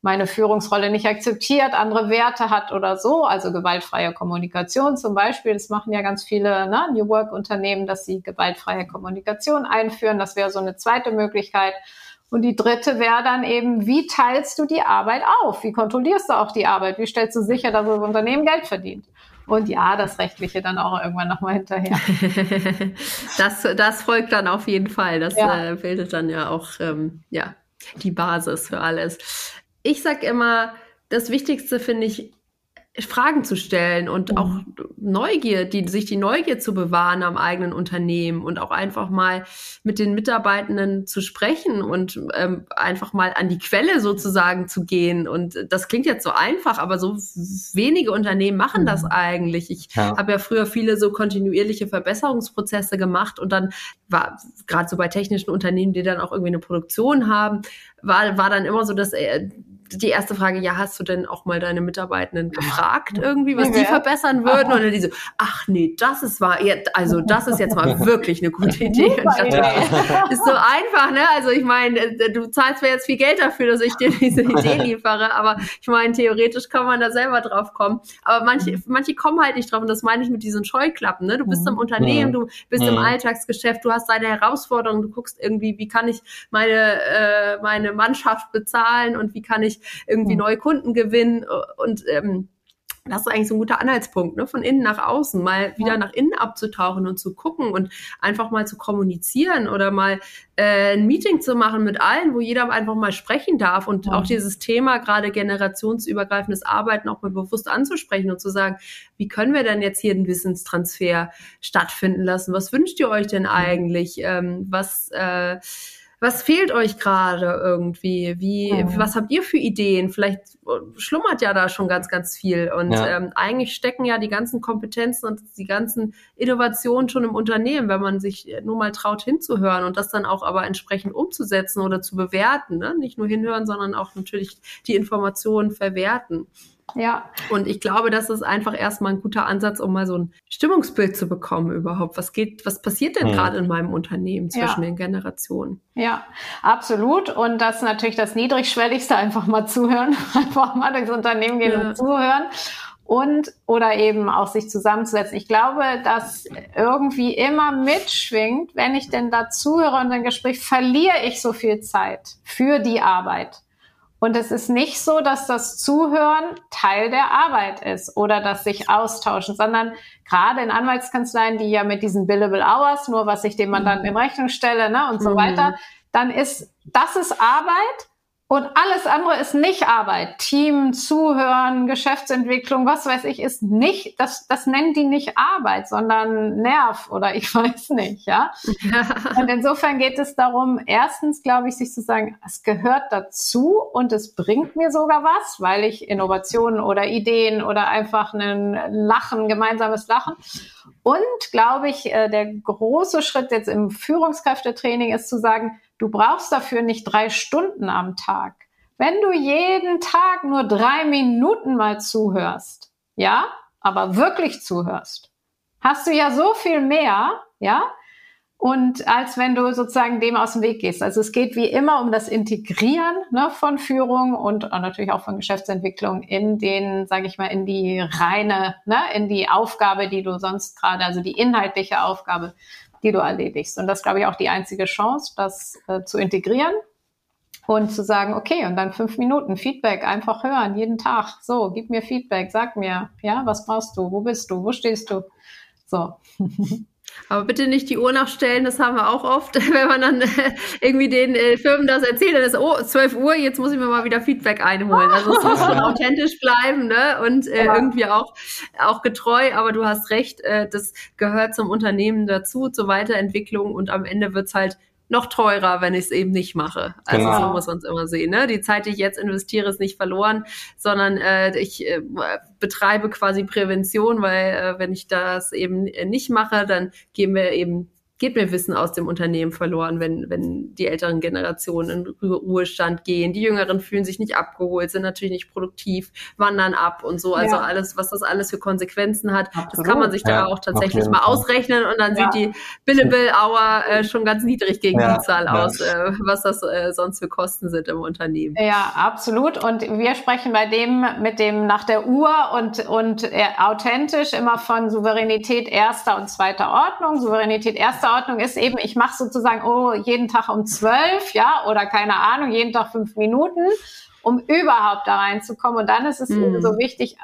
meine Führungsrolle nicht akzeptiert, andere Werte hat oder so. Also gewaltfreie Kommunikation zum Beispiel. Das machen ja ganz viele ne, New Work Unternehmen, dass sie gewaltfreie Kommunikation einführen. Das wäre so eine zweite Möglichkeit. Und die dritte wäre dann eben, wie teilst du die Arbeit auf? Wie kontrollierst du auch die Arbeit? Wie stellst du sicher, dass das Unternehmen Geld verdient? Und ja, das Rechtliche dann auch irgendwann nochmal hinterher. das, das folgt dann auf jeden Fall. Das ja. äh, bildet dann ja auch ähm, ja, die Basis für alles. Ich sag immer, das Wichtigste finde ich Fragen zu stellen und mhm. auch Neugier, die, sich die Neugier zu bewahren am eigenen Unternehmen und auch einfach mal mit den Mitarbeitenden zu sprechen und ähm, einfach mal an die Quelle sozusagen zu gehen. Und das klingt jetzt so einfach, aber so wenige Unternehmen machen das mhm. eigentlich. Ich ja. habe ja früher viele so kontinuierliche Verbesserungsprozesse gemacht und dann war gerade so bei technischen Unternehmen, die dann auch irgendwie eine Produktion haben, war, war dann immer so, dass äh, die erste Frage, ja, hast du denn auch mal deine Mitarbeitenden gefragt irgendwie, was die verbessern würden? Oder die so, ach nee, das ist war, also das ist jetzt mal wirklich eine gute Idee. Und ich dachte, ist so einfach, ne? Also ich meine, äh, du zahlst mir jetzt viel Geld dafür, dass ich dir diese Idee liefere, aber ich meine, theoretisch kann man da selber drauf kommen. Aber manche, mhm. manche kommen halt nicht drauf und das meine ich mit diesen Scheuklappen, ne? Du bist im mhm. Unternehmen, du bist im mhm. Alltagsgeschäft, du hast deine Herausforderungen, du guckst irgendwie, wie kann ich meine, äh, meine Mannschaft bezahlen und wie kann ich irgendwie neue Kunden gewinnen und ähm, das ist eigentlich so ein guter Anhaltspunkt, ne? von innen nach außen, mal wieder nach innen abzutauchen und zu gucken und einfach mal zu kommunizieren oder mal äh, ein Meeting zu machen mit allen, wo jeder einfach mal sprechen darf und ja. auch dieses Thema gerade generationsübergreifendes Arbeiten auch mal bewusst anzusprechen und zu sagen, wie können wir denn jetzt hier den Wissenstransfer stattfinden lassen? Was wünscht ihr euch denn eigentlich? Ähm, was äh, was fehlt euch gerade irgendwie? Wie, ja. was habt ihr für Ideen? Vielleicht schlummert ja da schon ganz, ganz viel. Und ja. ähm, eigentlich stecken ja die ganzen Kompetenzen und die ganzen Innovationen schon im Unternehmen, wenn man sich nur mal traut hinzuhören und das dann auch aber entsprechend umzusetzen oder zu bewerten. Ne? Nicht nur hinhören, sondern auch natürlich die Informationen verwerten. Ja. Und ich glaube, das ist einfach erstmal ein guter Ansatz, um mal so ein Stimmungsbild zu bekommen überhaupt. Was geht, was passiert denn hm. gerade in meinem Unternehmen zwischen ja. den Generationen? Ja, absolut. Und das ist natürlich das Niedrigschwelligste, einfach mal zuhören, einfach mal durchs Unternehmen gehen ja. und zuhören und oder eben auch sich zusammenzusetzen. Ich glaube, dass irgendwie immer mitschwingt, wenn ich denn dazuhöre und ein Gespräch, verliere ich so viel Zeit für die Arbeit. Und es ist nicht so, dass das Zuhören Teil der Arbeit ist oder das sich austauschen, sondern gerade in Anwaltskanzleien, die ja mit diesen Billable Hours, nur was ich dem Mandanten in Rechnung stelle, ne, und so mhm. weiter, dann ist, das ist Arbeit und alles andere ist nicht Arbeit. Team, Zuhören, Geschäftsentwicklung, was weiß ich, ist nicht, das, das nennen die nicht Arbeit, sondern Nerv oder ich weiß nicht, ja. Und insofern geht es darum, erstens, glaube ich, sich zu sagen, es gehört dazu und es bringt mir sogar was, weil ich Innovationen oder Ideen oder einfach ein Lachen, gemeinsames Lachen. Und glaube ich, äh, der große Schritt jetzt im Führungskräftetraining ist zu sagen, Du brauchst dafür nicht drei Stunden am Tag. Wenn du jeden Tag nur drei Minuten mal zuhörst, ja, aber wirklich zuhörst, hast du ja so viel mehr, ja, und als wenn du sozusagen dem aus dem Weg gehst. Also es geht wie immer um das Integrieren ne, von Führung und natürlich auch von Geschäftsentwicklung in den, sage ich mal, in die reine, ne, in die Aufgabe, die du sonst gerade, also die inhaltliche Aufgabe, die du erledigst. Und das glaube ich auch die einzige Chance, das äh, zu integrieren und zu sagen, okay, und dann fünf Minuten Feedback einfach hören, jeden Tag. So, gib mir Feedback, sag mir, ja, was brauchst du, wo bist du, wo stehst du? So. Aber bitte nicht die Uhr nachstellen, das haben wir auch oft, wenn man dann äh, irgendwie den äh, Firmen das erzählt, dann ist, oh, 12 Uhr, jetzt muss ich mir mal wieder Feedback einholen. Also es muss schon authentisch bleiben ne? und äh, ja. irgendwie auch, auch getreu, aber du hast recht, äh, das gehört zum Unternehmen dazu, zur Weiterentwicklung und am Ende wird's halt noch teurer, wenn ich es eben nicht mache. Also genau. so muss man es immer sehen. Ne? Die Zeit, die ich jetzt investiere, ist nicht verloren, sondern äh, ich äh, betreibe quasi Prävention, weil äh, wenn ich das eben nicht mache, dann gehen wir eben geht mir Wissen aus dem Unternehmen verloren, wenn, wenn die älteren Generationen in Ruhestand gehen. Die Jüngeren fühlen sich nicht abgeholt, sind natürlich nicht produktiv, wandern ab und so. Also ja. alles, was das alles für Konsequenzen hat, Absolut. das kann man sich ja, da auch tatsächlich mal ausrechnen und dann ja. sieht die Billable Hour äh, schon ganz niedrig gegen die Zahl aus, äh, was das äh, sonst für Kosten sind im Unternehmen. Ja, absolut. Und wir sprechen bei dem mit dem nach der Uhr und, und äh, authentisch immer von Souveränität erster und zweiter Ordnung. Souveränität erster Ordnung ist eben, ich mache sozusagen, oh, jeden Tag um zwölf, ja, oder keine Ahnung, jeden Tag fünf Minuten, um überhaupt da reinzukommen. Und dann ist es mhm. eben so wichtig,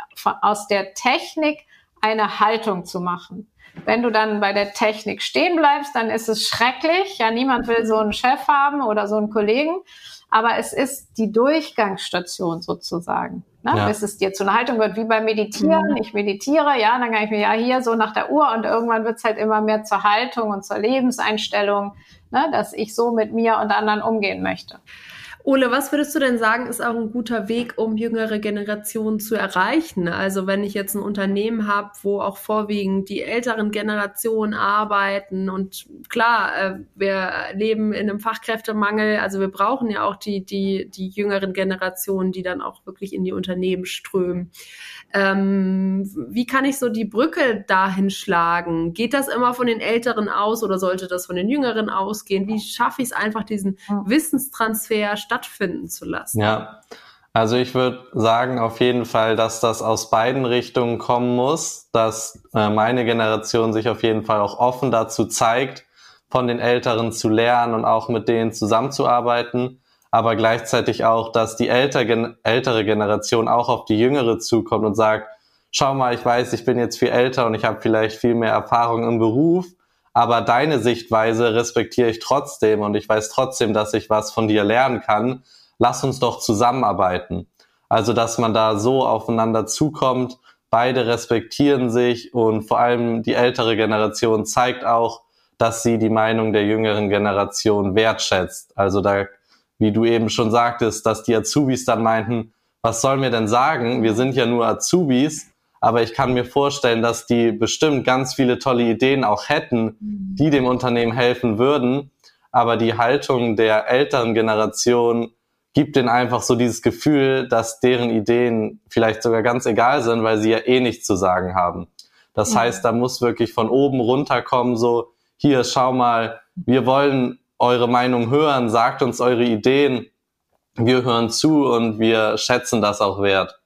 aus der Technik eine Haltung zu machen. Wenn du dann bei der Technik stehen bleibst, dann ist es schrecklich. Ja, niemand will so einen Chef haben oder so einen Kollegen. aber es ist die Durchgangsstation sozusagen. Ne? Ja. Bis es dir zu einer Haltung wird, wie beim Meditieren. Mhm. Ich meditiere, ja, dann kann ich mir ja hier so nach der Uhr und irgendwann wird es halt immer mehr zur Haltung und zur Lebenseinstellung, ne? dass ich so mit mir und anderen umgehen möchte. Ole, was würdest du denn sagen, ist auch ein guter Weg, um jüngere Generationen zu erreichen? Also wenn ich jetzt ein Unternehmen habe, wo auch vorwiegend die älteren Generationen arbeiten und klar, äh, wir leben in einem Fachkräftemangel, also wir brauchen ja auch die, die, die jüngeren Generationen, die dann auch wirklich in die Unternehmen strömen. Ähm, wie kann ich so die Brücke dahin schlagen? Geht das immer von den Älteren aus oder sollte das von den Jüngeren ausgehen? Wie schaffe ich es einfach, diesen Wissenstransfer stattfinden zu lassen? Ja, also ich würde sagen auf jeden Fall, dass das aus beiden Richtungen kommen muss, dass äh, meine Generation sich auf jeden Fall auch offen dazu zeigt, von den Älteren zu lernen und auch mit denen zusammenzuarbeiten. Aber gleichzeitig auch, dass die ältere, ältere Generation auch auf die jüngere zukommt und sagt, schau mal, ich weiß, ich bin jetzt viel älter und ich habe vielleicht viel mehr Erfahrung im Beruf, aber deine Sichtweise respektiere ich trotzdem und ich weiß trotzdem, dass ich was von dir lernen kann. Lass uns doch zusammenarbeiten. Also, dass man da so aufeinander zukommt, beide respektieren sich und vor allem die ältere Generation zeigt auch, dass sie die Meinung der jüngeren Generation wertschätzt. Also da wie du eben schon sagtest, dass die Azubis dann meinten, was sollen wir denn sagen? Wir sind ja nur Azubis, aber ich kann mir vorstellen, dass die bestimmt ganz viele tolle Ideen auch hätten, die dem Unternehmen helfen würden. Aber die Haltung der älteren Generation gibt ihnen einfach so dieses Gefühl, dass deren Ideen vielleicht sogar ganz egal sind, weil sie ja eh nichts zu sagen haben. Das ja. heißt, da muss wirklich von oben runterkommen, so, hier, schau mal, wir wollen eure Meinung hören, sagt uns eure Ideen. Wir hören zu und wir schätzen das auch wert.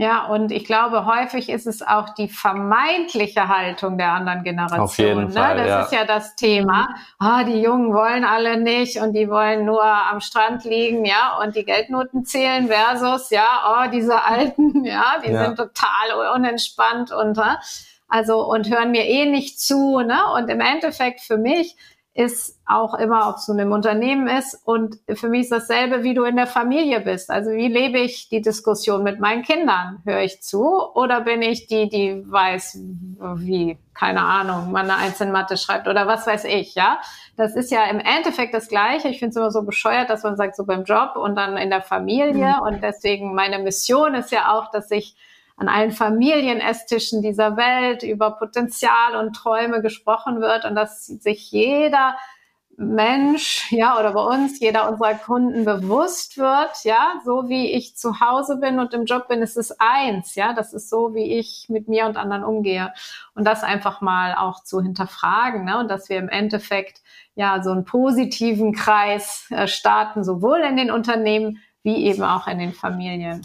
Ja, und ich glaube, häufig ist es auch die vermeintliche Haltung der anderen Generation. Auf jeden ne? Fall, das ja. ist ja das Thema. Ah, die Jungen wollen alle nicht und die wollen nur am Strand liegen, ja, und die Geldnoten zählen versus, ja, oh, diese Alten, ja, die ja. sind total unentspannt und, ne? also, und hören mir eh nicht zu, ne? Und im Endeffekt für mich ist auch immer, ob es nun im Unternehmen ist. Und für mich ist dasselbe, wie du in der Familie bist. Also wie lebe ich die Diskussion mit meinen Kindern? Höre ich zu oder bin ich die, die weiß, wie, keine Ahnung, man eine einzelne Mathe schreibt oder was weiß ich, ja? Das ist ja im Endeffekt das Gleiche. Ich finde es immer so bescheuert, dass man sagt, so beim Job und dann in der Familie. Mhm. Und deswegen meine Mission ist ja auch, dass ich an allen Familienesstischen dieser Welt über Potenzial und Träume gesprochen wird und dass sich jeder Mensch, ja, oder bei uns, jeder unserer Kunden bewusst wird, ja, so wie ich zu Hause bin und im Job bin, ist es eins, ja, das ist so, wie ich mit mir und anderen umgehe. Und das einfach mal auch zu hinterfragen, ne, und dass wir im Endeffekt, ja, so einen positiven Kreis äh, starten, sowohl in den Unternehmen wie eben auch in den Familien.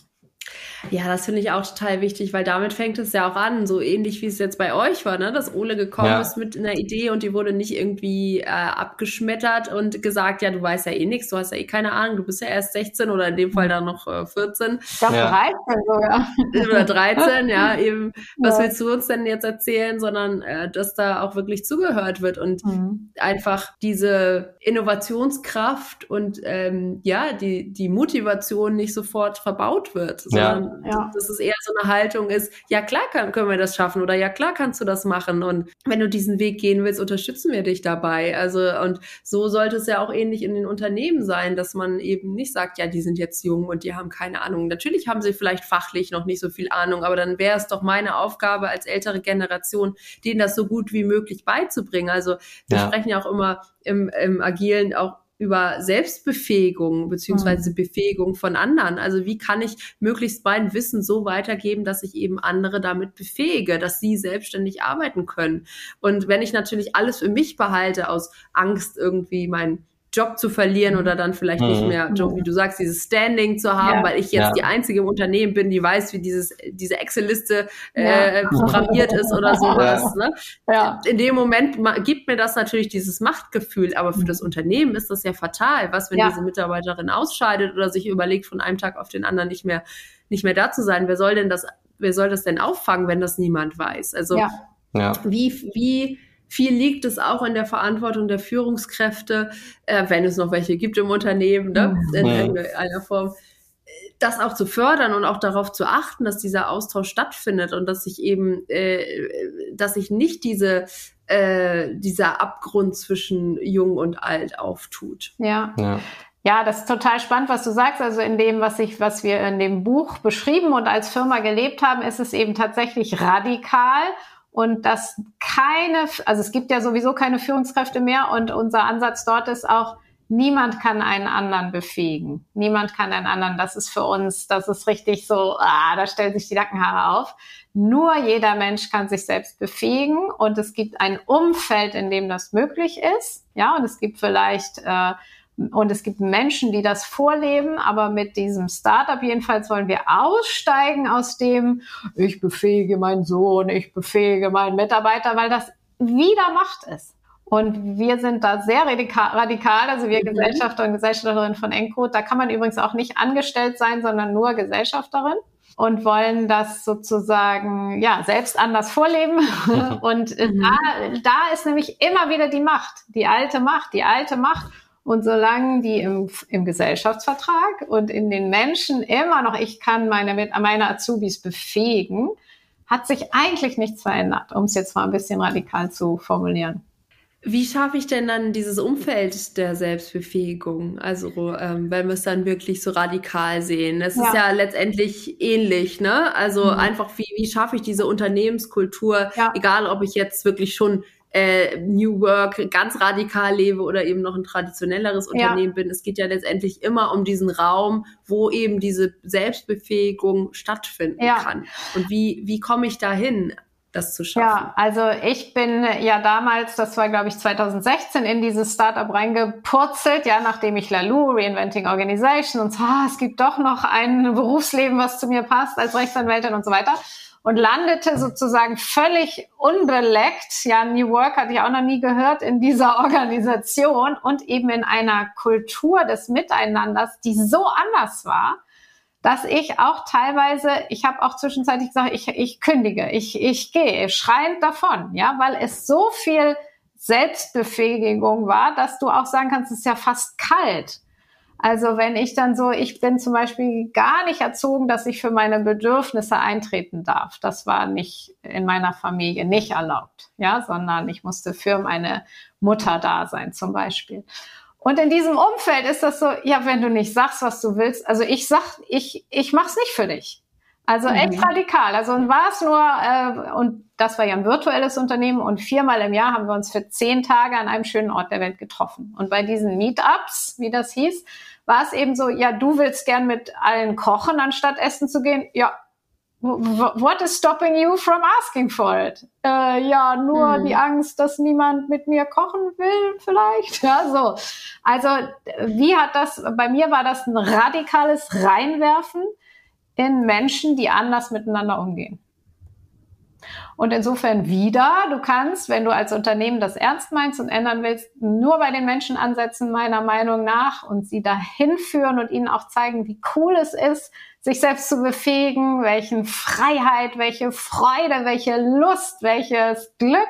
Ja, das finde ich auch total wichtig, weil damit fängt es ja auch an, so ähnlich wie es jetzt bei euch war, ne? dass Ole gekommen ja. ist mit einer Idee und die wurde nicht irgendwie äh, abgeschmettert und gesagt, ja, du weißt ja eh nichts, du hast ja eh keine Ahnung, du bist ja erst 16 oder in dem Fall dann noch äh, 14. Ich glaube ja. 13 sogar. Oder 13, ja, eben, was ja. willst du uns denn jetzt erzählen, sondern äh, dass da auch wirklich zugehört wird und mhm. einfach diese Innovationskraft und ähm, ja, die, die Motivation nicht sofort verbaut wird, sondern ja. Dass es eher so eine Haltung ist, ja klar kann, können wir das schaffen oder ja klar kannst du das machen. Und wenn du diesen Weg gehen willst, unterstützen wir dich dabei. Also und so sollte es ja auch ähnlich in den Unternehmen sein, dass man eben nicht sagt, ja, die sind jetzt jung und die haben keine Ahnung. Natürlich haben sie vielleicht fachlich noch nicht so viel Ahnung, aber dann wäre es doch meine Aufgabe als ältere Generation, denen das so gut wie möglich beizubringen. Also wir ja. sprechen ja auch immer im, im Agilen auch über Selbstbefähigung beziehungsweise mhm. Befähigung von anderen. Also wie kann ich möglichst mein Wissen so weitergeben, dass ich eben andere damit befähige, dass sie selbstständig arbeiten können. Und wenn ich natürlich alles für mich behalte aus Angst irgendwie mein Job zu verlieren oder dann vielleicht mhm. nicht mehr, Job, wie du sagst, dieses Standing zu haben, ja. weil ich jetzt ja. die einzige im Unternehmen bin, die weiß, wie dieses, diese Excel-Liste äh, programmiert ist oder sowas. Ne? Ja. In dem Moment gibt mir das natürlich dieses Machtgefühl, aber für das mhm. Unternehmen ist das ja fatal. Was, wenn diese Mitarbeiterin ausscheidet oder sich überlegt, von einem Tag auf den anderen nicht mehr, nicht mehr da zu sein? Wer soll denn das, wer soll das denn auffangen, wenn das niemand weiß? Also, wie, wie, viel liegt es auch in der Verantwortung der Führungskräfte, äh, wenn es noch welche gibt im Unternehmen, ne? Mhm. in irgendeiner Form, das auch zu fördern und auch darauf zu achten, dass dieser Austausch stattfindet und dass sich eben, äh, dass sich nicht diese äh, dieser Abgrund zwischen Jung und Alt auftut. Ja. ja. Ja, das ist total spannend, was du sagst. Also in dem, was ich, was wir in dem Buch beschrieben und als Firma gelebt haben, ist es eben tatsächlich radikal und dass keine, also es gibt ja sowieso keine Führungskräfte mehr und unser Ansatz dort ist auch, niemand kann einen anderen befähigen. Niemand kann einen anderen. Das ist für uns, das ist richtig so, ah, da stellen sich die Nackenhaare auf. Nur jeder Mensch kann sich selbst befähigen und es gibt ein Umfeld, in dem das möglich ist. Ja, und es gibt vielleicht äh, und es gibt Menschen, die das vorleben, aber mit diesem Startup jedenfalls wollen wir aussteigen aus dem, ich befähige meinen Sohn, ich befähige meinen Mitarbeiter, weil das wieder Macht ist. Und wir sind da sehr radikal, also wir mhm. Gesellschafter und Gesellschafterinnen von Encode. Da kann man übrigens auch nicht angestellt sein, sondern nur Gesellschafterin und wollen das sozusagen ja selbst anders vorleben. und mhm. da, da ist nämlich immer wieder die Macht, die alte Macht, die alte Macht. Und solange die im, im Gesellschaftsvertrag und in den Menschen immer noch, ich kann meine, meine Azubis befähigen, hat sich eigentlich nichts verändert, um es jetzt mal ein bisschen radikal zu formulieren. Wie schaffe ich denn dann dieses Umfeld der Selbstbefähigung? Also, ähm, wenn wir es dann wirklich so radikal sehen. Es ja. ist ja letztendlich ähnlich, ne? Also mhm. einfach, wie, wie schaffe ich diese Unternehmenskultur, ja. egal ob ich jetzt wirklich schon äh, New Work ganz radikal lebe oder eben noch ein traditionelleres Unternehmen ja. bin. Es geht ja letztendlich immer um diesen Raum, wo eben diese Selbstbefähigung stattfinden ja. kann. Und wie, wie komme ich dahin? das zu schaffen? Ja, also ich bin ja damals, das war glaube ich 2016, in dieses Startup reingepurzelt, ja, nachdem ich Lalou, Reinventing Organization und so, ah, es gibt doch noch ein Berufsleben, was zu mir passt als Rechtsanwältin und so weiter und landete sozusagen völlig unbeleckt, ja, New Work hatte ich auch noch nie gehört, in dieser Organisation und eben in einer Kultur des Miteinanders, die so anders war, dass ich auch teilweise, ich habe auch zwischenzeitlich gesagt, ich, ich kündige, ich, ich gehe schreiend davon, ja, weil es so viel Selbstbefähigung war, dass du auch sagen kannst, es ist ja fast kalt. Also wenn ich dann so, ich bin zum Beispiel gar nicht erzogen, dass ich für meine Bedürfnisse eintreten darf. Das war nicht in meiner Familie nicht erlaubt, ja, sondern ich musste für meine Mutter da sein zum Beispiel. Und in diesem Umfeld ist das so, ja, wenn du nicht sagst, was du willst, also ich sag, ich, ich mach's nicht für dich. Also mhm. echt radikal. Also war es nur, äh, und das war ja ein virtuelles Unternehmen und viermal im Jahr haben wir uns für zehn Tage an einem schönen Ort der Welt getroffen. Und bei diesen Meetups, wie das hieß, war es eben so, ja, du willst gern mit allen kochen, anstatt essen zu gehen. Ja, what is stopping you from asking for it? Äh, ja, nur hm. die Angst, dass niemand mit mir kochen will, vielleicht. Ja, so. Also, wie hat das, bei mir war das ein radikales Reinwerfen in Menschen, die anders miteinander umgehen. Und insofern wieder, du kannst, wenn du als Unternehmen das ernst meinst und ändern willst, nur bei den Menschen ansetzen, meiner Meinung nach, und sie dahin führen und ihnen auch zeigen, wie cool es ist, sich selbst zu befähigen, welchen Freiheit, welche Freude, welche Lust, welches Glück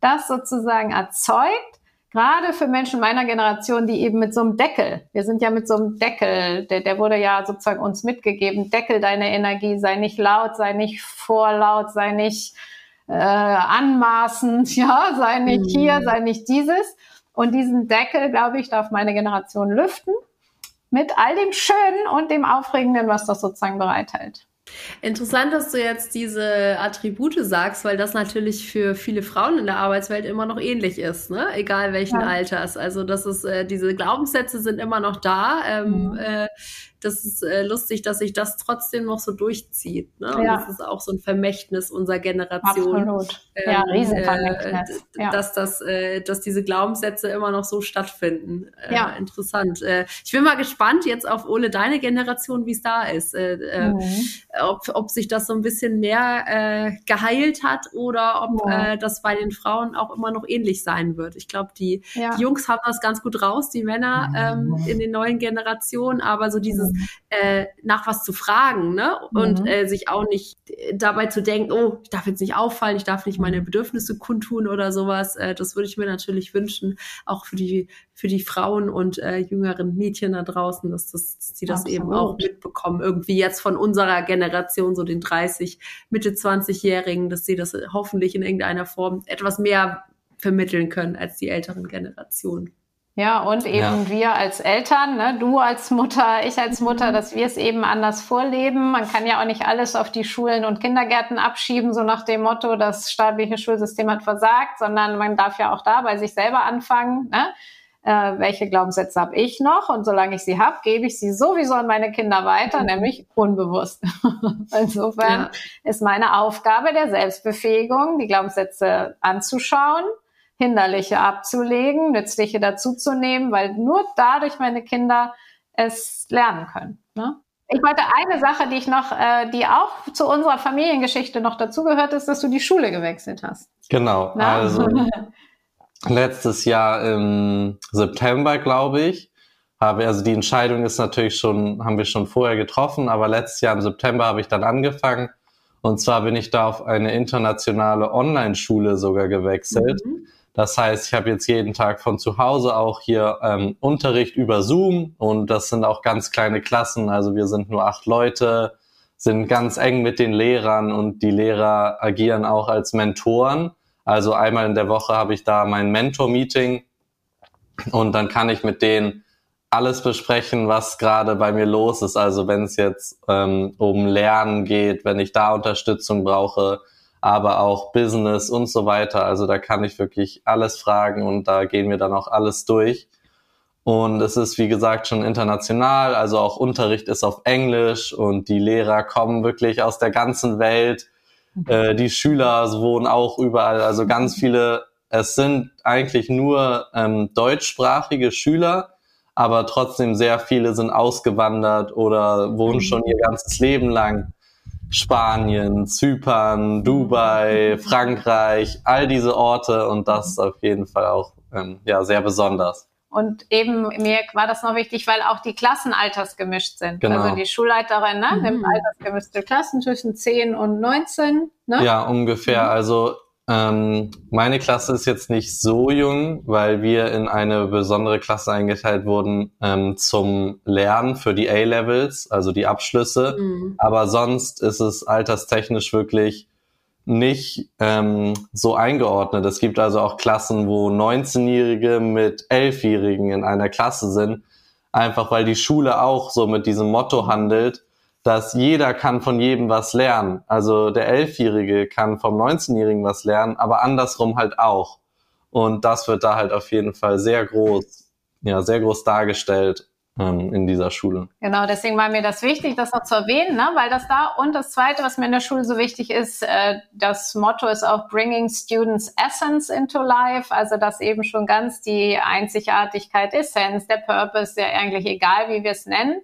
das sozusagen erzeugt. Gerade für Menschen meiner Generation, die eben mit so einem Deckel, wir sind ja mit so einem Deckel, der, der wurde ja sozusagen uns mitgegeben, Deckel deine Energie, sei nicht laut, sei nicht vorlaut, sei nicht äh, anmaßend, ja, sei nicht mhm. hier, sei nicht dieses. Und diesen Deckel, glaube ich, darf meine Generation lüften mit all dem Schönen und dem Aufregenden, was das sozusagen bereithält. Interessant, dass du jetzt diese Attribute sagst, weil das natürlich für viele Frauen in der Arbeitswelt immer noch ähnlich ist, ne? egal welchen ja. Alters. Also das ist, äh, diese Glaubenssätze sind immer noch da. Ähm, mhm. äh, das ist äh, lustig, dass sich das trotzdem noch so durchzieht. Ne? Und ja. das ist auch so ein Vermächtnis unserer Generation. Absolut. Ähm, ja, Riesenvermächtnis. Äh, ja. Dass, das, äh, dass diese Glaubenssätze immer noch so stattfinden. Äh, ja. Interessant. Äh, ich bin mal gespannt jetzt auf Ole, deine Generation, wie es da ist. Äh, mhm. ob, ob sich das so ein bisschen mehr äh, geheilt hat oder ob ja. äh, das bei den Frauen auch immer noch ähnlich sein wird. Ich glaube, die, die, Jungs haben das ganz gut raus, die Männer ähm, in den neuen Generationen, aber so dieses äh, nach was zu fragen, ne? Und mhm. äh, sich auch nicht dabei zu denken, oh, ich darf jetzt nicht auffallen, ich darf nicht meine Bedürfnisse kundtun oder sowas. Äh, das würde ich mir natürlich wünschen, auch für die für die Frauen und äh, jüngeren Mädchen da draußen, dass, das, dass sie das Absolut. eben auch mitbekommen. Irgendwie jetzt von unserer Generation, so den 30, Mitte 20-Jährigen, dass sie das hoffentlich in irgendeiner Form etwas mehr vermitteln können als die älteren Generationen. Ja, und eben ja. wir als Eltern, ne, du als Mutter, ich als Mutter, mhm. dass wir es eben anders vorleben. Man kann ja auch nicht alles auf die Schulen und Kindergärten abschieben, so nach dem Motto, das staatliche Schulsystem hat versagt, sondern man darf ja auch da bei sich selber anfangen. Ne? Äh, welche Glaubenssätze habe ich noch? Und solange ich sie habe, gebe ich sie sowieso an meine Kinder weiter, mhm. nämlich unbewusst. Insofern ja. ist meine Aufgabe der Selbstbefähigung, die Glaubenssätze anzuschauen Hinderliche abzulegen, Nützliche dazuzunehmen, weil nur dadurch meine Kinder es lernen können. Ne? Ich wollte eine Sache, die ich noch, äh, die auch zu unserer Familiengeschichte noch dazugehört, ist, dass du die Schule gewechselt hast. Genau. Na? Also letztes Jahr im September, glaube ich, habe also die Entscheidung ist natürlich schon, haben wir schon vorher getroffen, aber letztes Jahr im September habe ich dann angefangen. Und zwar bin ich da auf eine internationale Online-Schule sogar gewechselt. Mhm. Das heißt, ich habe jetzt jeden Tag von zu Hause auch hier ähm, Unterricht über Zoom und das sind auch ganz kleine Klassen. Also wir sind nur acht Leute, sind ganz eng mit den Lehrern und die Lehrer agieren auch als Mentoren. Also einmal in der Woche habe ich da mein Mentor-Meeting und dann kann ich mit denen alles besprechen, was gerade bei mir los ist. Also wenn es jetzt ähm, um Lernen geht, wenn ich da Unterstützung brauche, aber auch Business und so weiter. Also da kann ich wirklich alles fragen und da gehen wir dann auch alles durch. Und es ist, wie gesagt, schon international, also auch Unterricht ist auf Englisch und die Lehrer kommen wirklich aus der ganzen Welt. Äh, die Schüler wohnen auch überall, also ganz viele, es sind eigentlich nur ähm, deutschsprachige Schüler, aber trotzdem sehr viele sind ausgewandert oder wohnen schon ihr ganzes Leben lang Spanien, Zypern, Dubai, Frankreich, all diese Orte und das ist auf jeden Fall auch ähm, ja, sehr besonders. Und eben mir war das noch wichtig, weil auch die Klassen altersgemischt sind. Genau. Also die Schulleiterin ne, mhm. nimmt altersgemischte Klassen zwischen 10 und 19. Ne? Ja, ungefähr. Mhm. Also ähm, meine Klasse ist jetzt nicht so jung, weil wir in eine besondere Klasse eingeteilt wurden ähm, zum Lernen für die A-Levels, also die Abschlüsse. Mhm. Aber sonst ist es alterstechnisch wirklich nicht ähm, so eingeordnet. Es gibt also auch Klassen, wo 19-Jährige mit 11-Jährigen in einer Klasse sind, einfach weil die Schule auch so mit diesem Motto handelt, dass jeder kann von jedem was lernen. Also der Elfjährige kann vom 19-Jährigen was lernen, aber andersrum halt auch. Und das wird da halt auf jeden Fall sehr groß, ja, sehr groß dargestellt ähm, in dieser Schule. Genau, deswegen war mir das wichtig, das noch zu erwähnen, ne? weil das da und das Zweite, was mir in der Schule so wichtig ist, äh, das Motto ist auch Bringing Students Essence into Life, also dass eben schon ganz die Einzigartigkeit, Essenz, der Purpose, ja eigentlich egal, wie wir es nennen,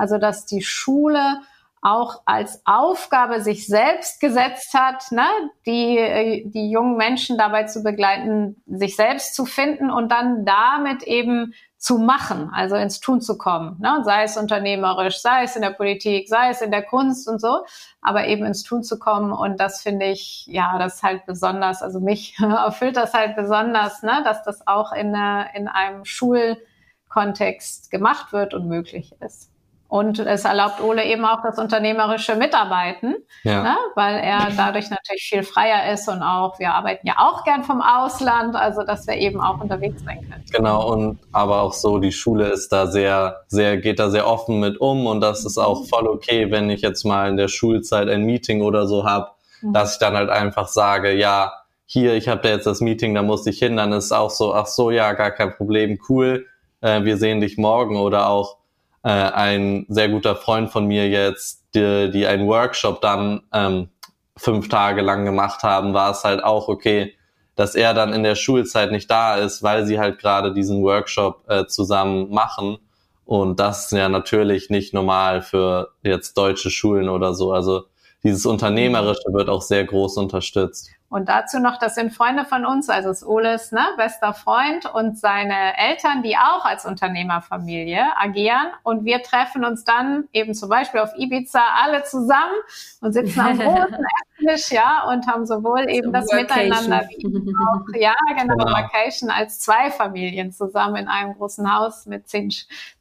also dass die Schule auch als Aufgabe sich selbst gesetzt hat, ne, die, äh, die jungen Menschen dabei zu begleiten, sich selbst zu finden und dann damit eben zu machen, also ins Tun zu kommen, ne, sei es unternehmerisch, sei es in der Politik, sei es in der Kunst und so, aber eben ins Tun zu kommen und das finde ich, ja, das ist halt besonders, also mich erfüllt das halt besonders, ne, dass das auch in, in einem Schulkontext gemacht wird und möglich ist. Und es erlaubt Ole eben auch das unternehmerische Mitarbeiten, ja. ne? weil er dadurch natürlich viel freier ist und auch, wir arbeiten ja auch gern vom Ausland, also dass wir eben auch unterwegs sein können. Genau, und aber auch so, die Schule ist da sehr, sehr, geht da sehr offen mit um und das ist auch voll okay, wenn ich jetzt mal in der Schulzeit ein Meeting oder so habe, mhm. dass ich dann halt einfach sage, ja, hier, ich habe da jetzt das Meeting, da muss ich hin, dann ist auch so, ach so, ja, gar kein Problem, cool, äh, wir sehen dich morgen oder auch, äh, ein sehr guter Freund von mir jetzt, die, die einen Workshop dann ähm, fünf Tage lang gemacht haben, war es halt auch okay, dass er dann in der Schulzeit nicht da ist, weil sie halt gerade diesen Workshop äh, zusammen machen. Und das ist ja natürlich nicht normal für jetzt deutsche Schulen oder so. Also dieses Unternehmerische wird auch sehr groß unterstützt. Und dazu noch, das sind Freunde von uns, also ist Oles ne, bester Freund und seine Eltern, die auch als Unternehmerfamilie agieren. Und wir treffen uns dann eben zum Beispiel auf Ibiza alle zusammen und sitzen am großen Esstisch, ja, und haben sowohl eben das Workation. Miteinander wie auch, ja, genau, genau, Vacation als zwei Familien zusammen in einem großen Haus mit zehn,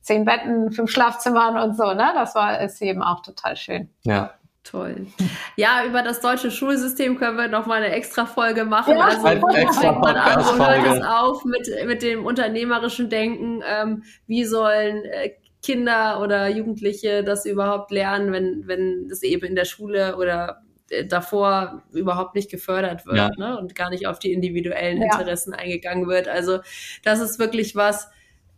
zehn Betten, fünf Schlafzimmern und so, ne? Das war, ist eben auch total schön. Ja. Toll. Ja, über das deutsche Schulsystem können wir noch mal eine extra Folge machen. Ja, also ein extra man an, wo hört es auf mit, mit dem unternehmerischen Denken? Ähm, wie sollen äh, Kinder oder Jugendliche das überhaupt lernen, wenn, wenn das eben in der Schule oder äh, davor überhaupt nicht gefördert wird ja. ne? und gar nicht auf die individuellen ja. Interessen eingegangen wird. Also das ist wirklich was,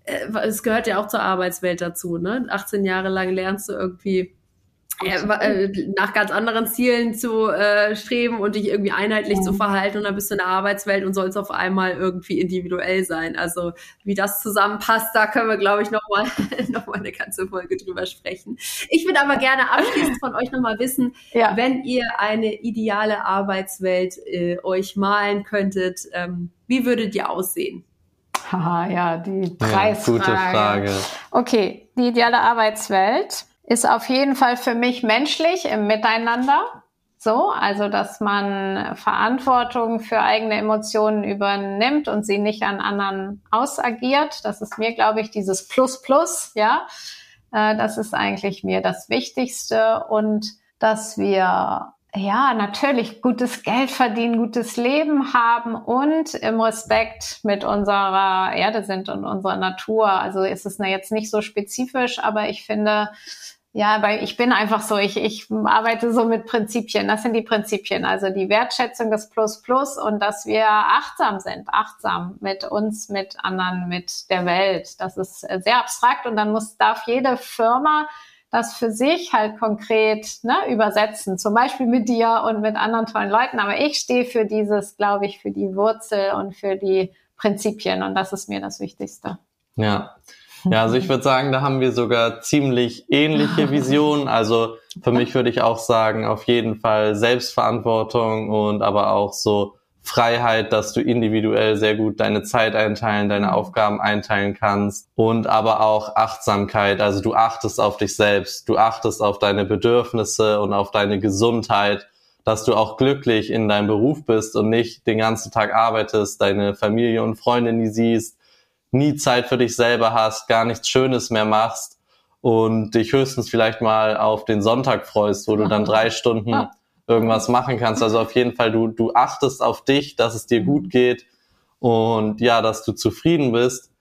äh, es gehört ja auch zur Arbeitswelt dazu. Ne? 18 Jahre lang lernst du irgendwie äh, nach ganz anderen Zielen zu äh, streben und dich irgendwie einheitlich ja. zu verhalten und dann bist du in der Arbeitswelt und sollst auf einmal irgendwie individuell sein. Also wie das zusammenpasst, da können wir, glaube ich, nochmal noch mal eine ganze Folge drüber sprechen. Ich würde aber gerne abschließend von euch nochmal wissen, ja. wenn ihr eine ideale Arbeitswelt äh, euch malen könntet, ähm, wie würdet ihr aussehen? Haha, ja, die Preisfrage. Ja, gute Frage. Okay, die ideale Arbeitswelt ist auf jeden Fall für mich menschlich im Miteinander. So, also dass man Verantwortung für eigene Emotionen übernimmt und sie nicht an anderen ausagiert. Das ist mir, glaube ich, dieses Plus Plus, ja. Äh, das ist eigentlich mir das Wichtigste und dass wir ja, natürlich gutes Geld verdienen, gutes Leben haben und im Respekt mit unserer Erde sind und unserer Natur. Also ist es jetzt nicht so spezifisch, aber ich finde, ja, weil ich bin einfach so, ich, ich arbeite so mit Prinzipien. Das sind die Prinzipien. Also die Wertschätzung des Plus Plus und dass wir achtsam sind, achtsam mit uns, mit anderen, mit der Welt. Das ist sehr abstrakt und dann muss, darf jede Firma das für sich halt konkret ne, übersetzen. Zum Beispiel mit dir und mit anderen tollen Leuten. Aber ich stehe für dieses, glaube ich, für die Wurzel und für die Prinzipien. Und das ist mir das Wichtigste. Ja. Ja, also ich würde sagen, da haben wir sogar ziemlich ähnliche Visionen. Also für mich würde ich auch sagen, auf jeden Fall Selbstverantwortung und aber auch so Freiheit, dass du individuell sehr gut deine Zeit einteilen, deine mhm. Aufgaben einteilen kannst und aber auch Achtsamkeit. Also du achtest auf dich selbst, du achtest auf deine Bedürfnisse und auf deine Gesundheit, dass du auch glücklich in deinem Beruf bist und nicht den ganzen Tag arbeitest, deine Familie und Freunde nie siehst, nie Zeit für dich selber hast, gar nichts Schönes mehr machst und dich höchstens vielleicht mal auf den Sonntag freust, wo du dann drei Stunden irgendwas machen kannst. Also auf jeden Fall, du, du achtest auf dich, dass es dir gut geht und ja, dass du zufrieden bist.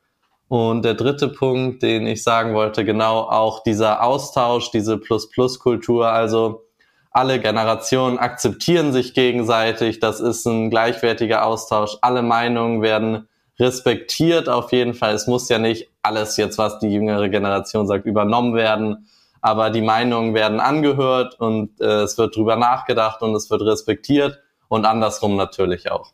Und der dritte Punkt, den ich sagen wollte, genau auch dieser Austausch, diese Plus-Plus-Kultur. Also alle Generationen akzeptieren sich gegenseitig. Das ist ein gleichwertiger Austausch. Alle Meinungen werden respektiert auf jeden Fall. Es muss ja nicht alles jetzt, was die jüngere Generation sagt, übernommen werden, aber die Meinungen werden angehört und äh, es wird drüber nachgedacht und es wird respektiert und andersrum natürlich auch.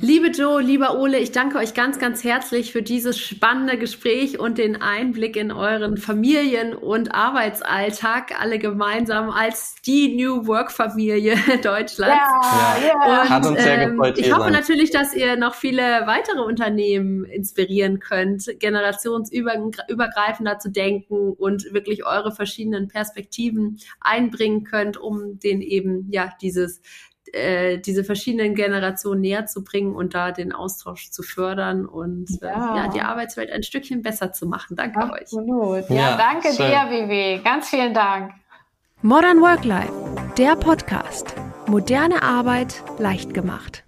Liebe Joe, lieber Ole, ich danke euch ganz, ganz herzlich für dieses spannende Gespräch und den Einblick in euren Familien- und Arbeitsalltag, alle gemeinsam als die New Work-Familie Deutschlands. Ja, ja. Und, Hat uns sehr ähm, gefreut. Ich hoffe sein. natürlich, dass ihr noch viele weitere Unternehmen inspirieren könnt, generationsübergreifender zu denken und wirklich eure verschiedenen Perspektiven einbringen könnt, um den eben, ja, dieses äh, diese verschiedenen Generationen näher zu bringen und da den Austausch zu fördern und ja, äh, ja die Arbeitswelt ein Stückchen besser zu machen. Danke Absolut. euch. Ja, ja danke schön. dir, Vivi. Ganz vielen Dank. Modern Work Life, der Podcast. Moderne Arbeit leicht gemacht.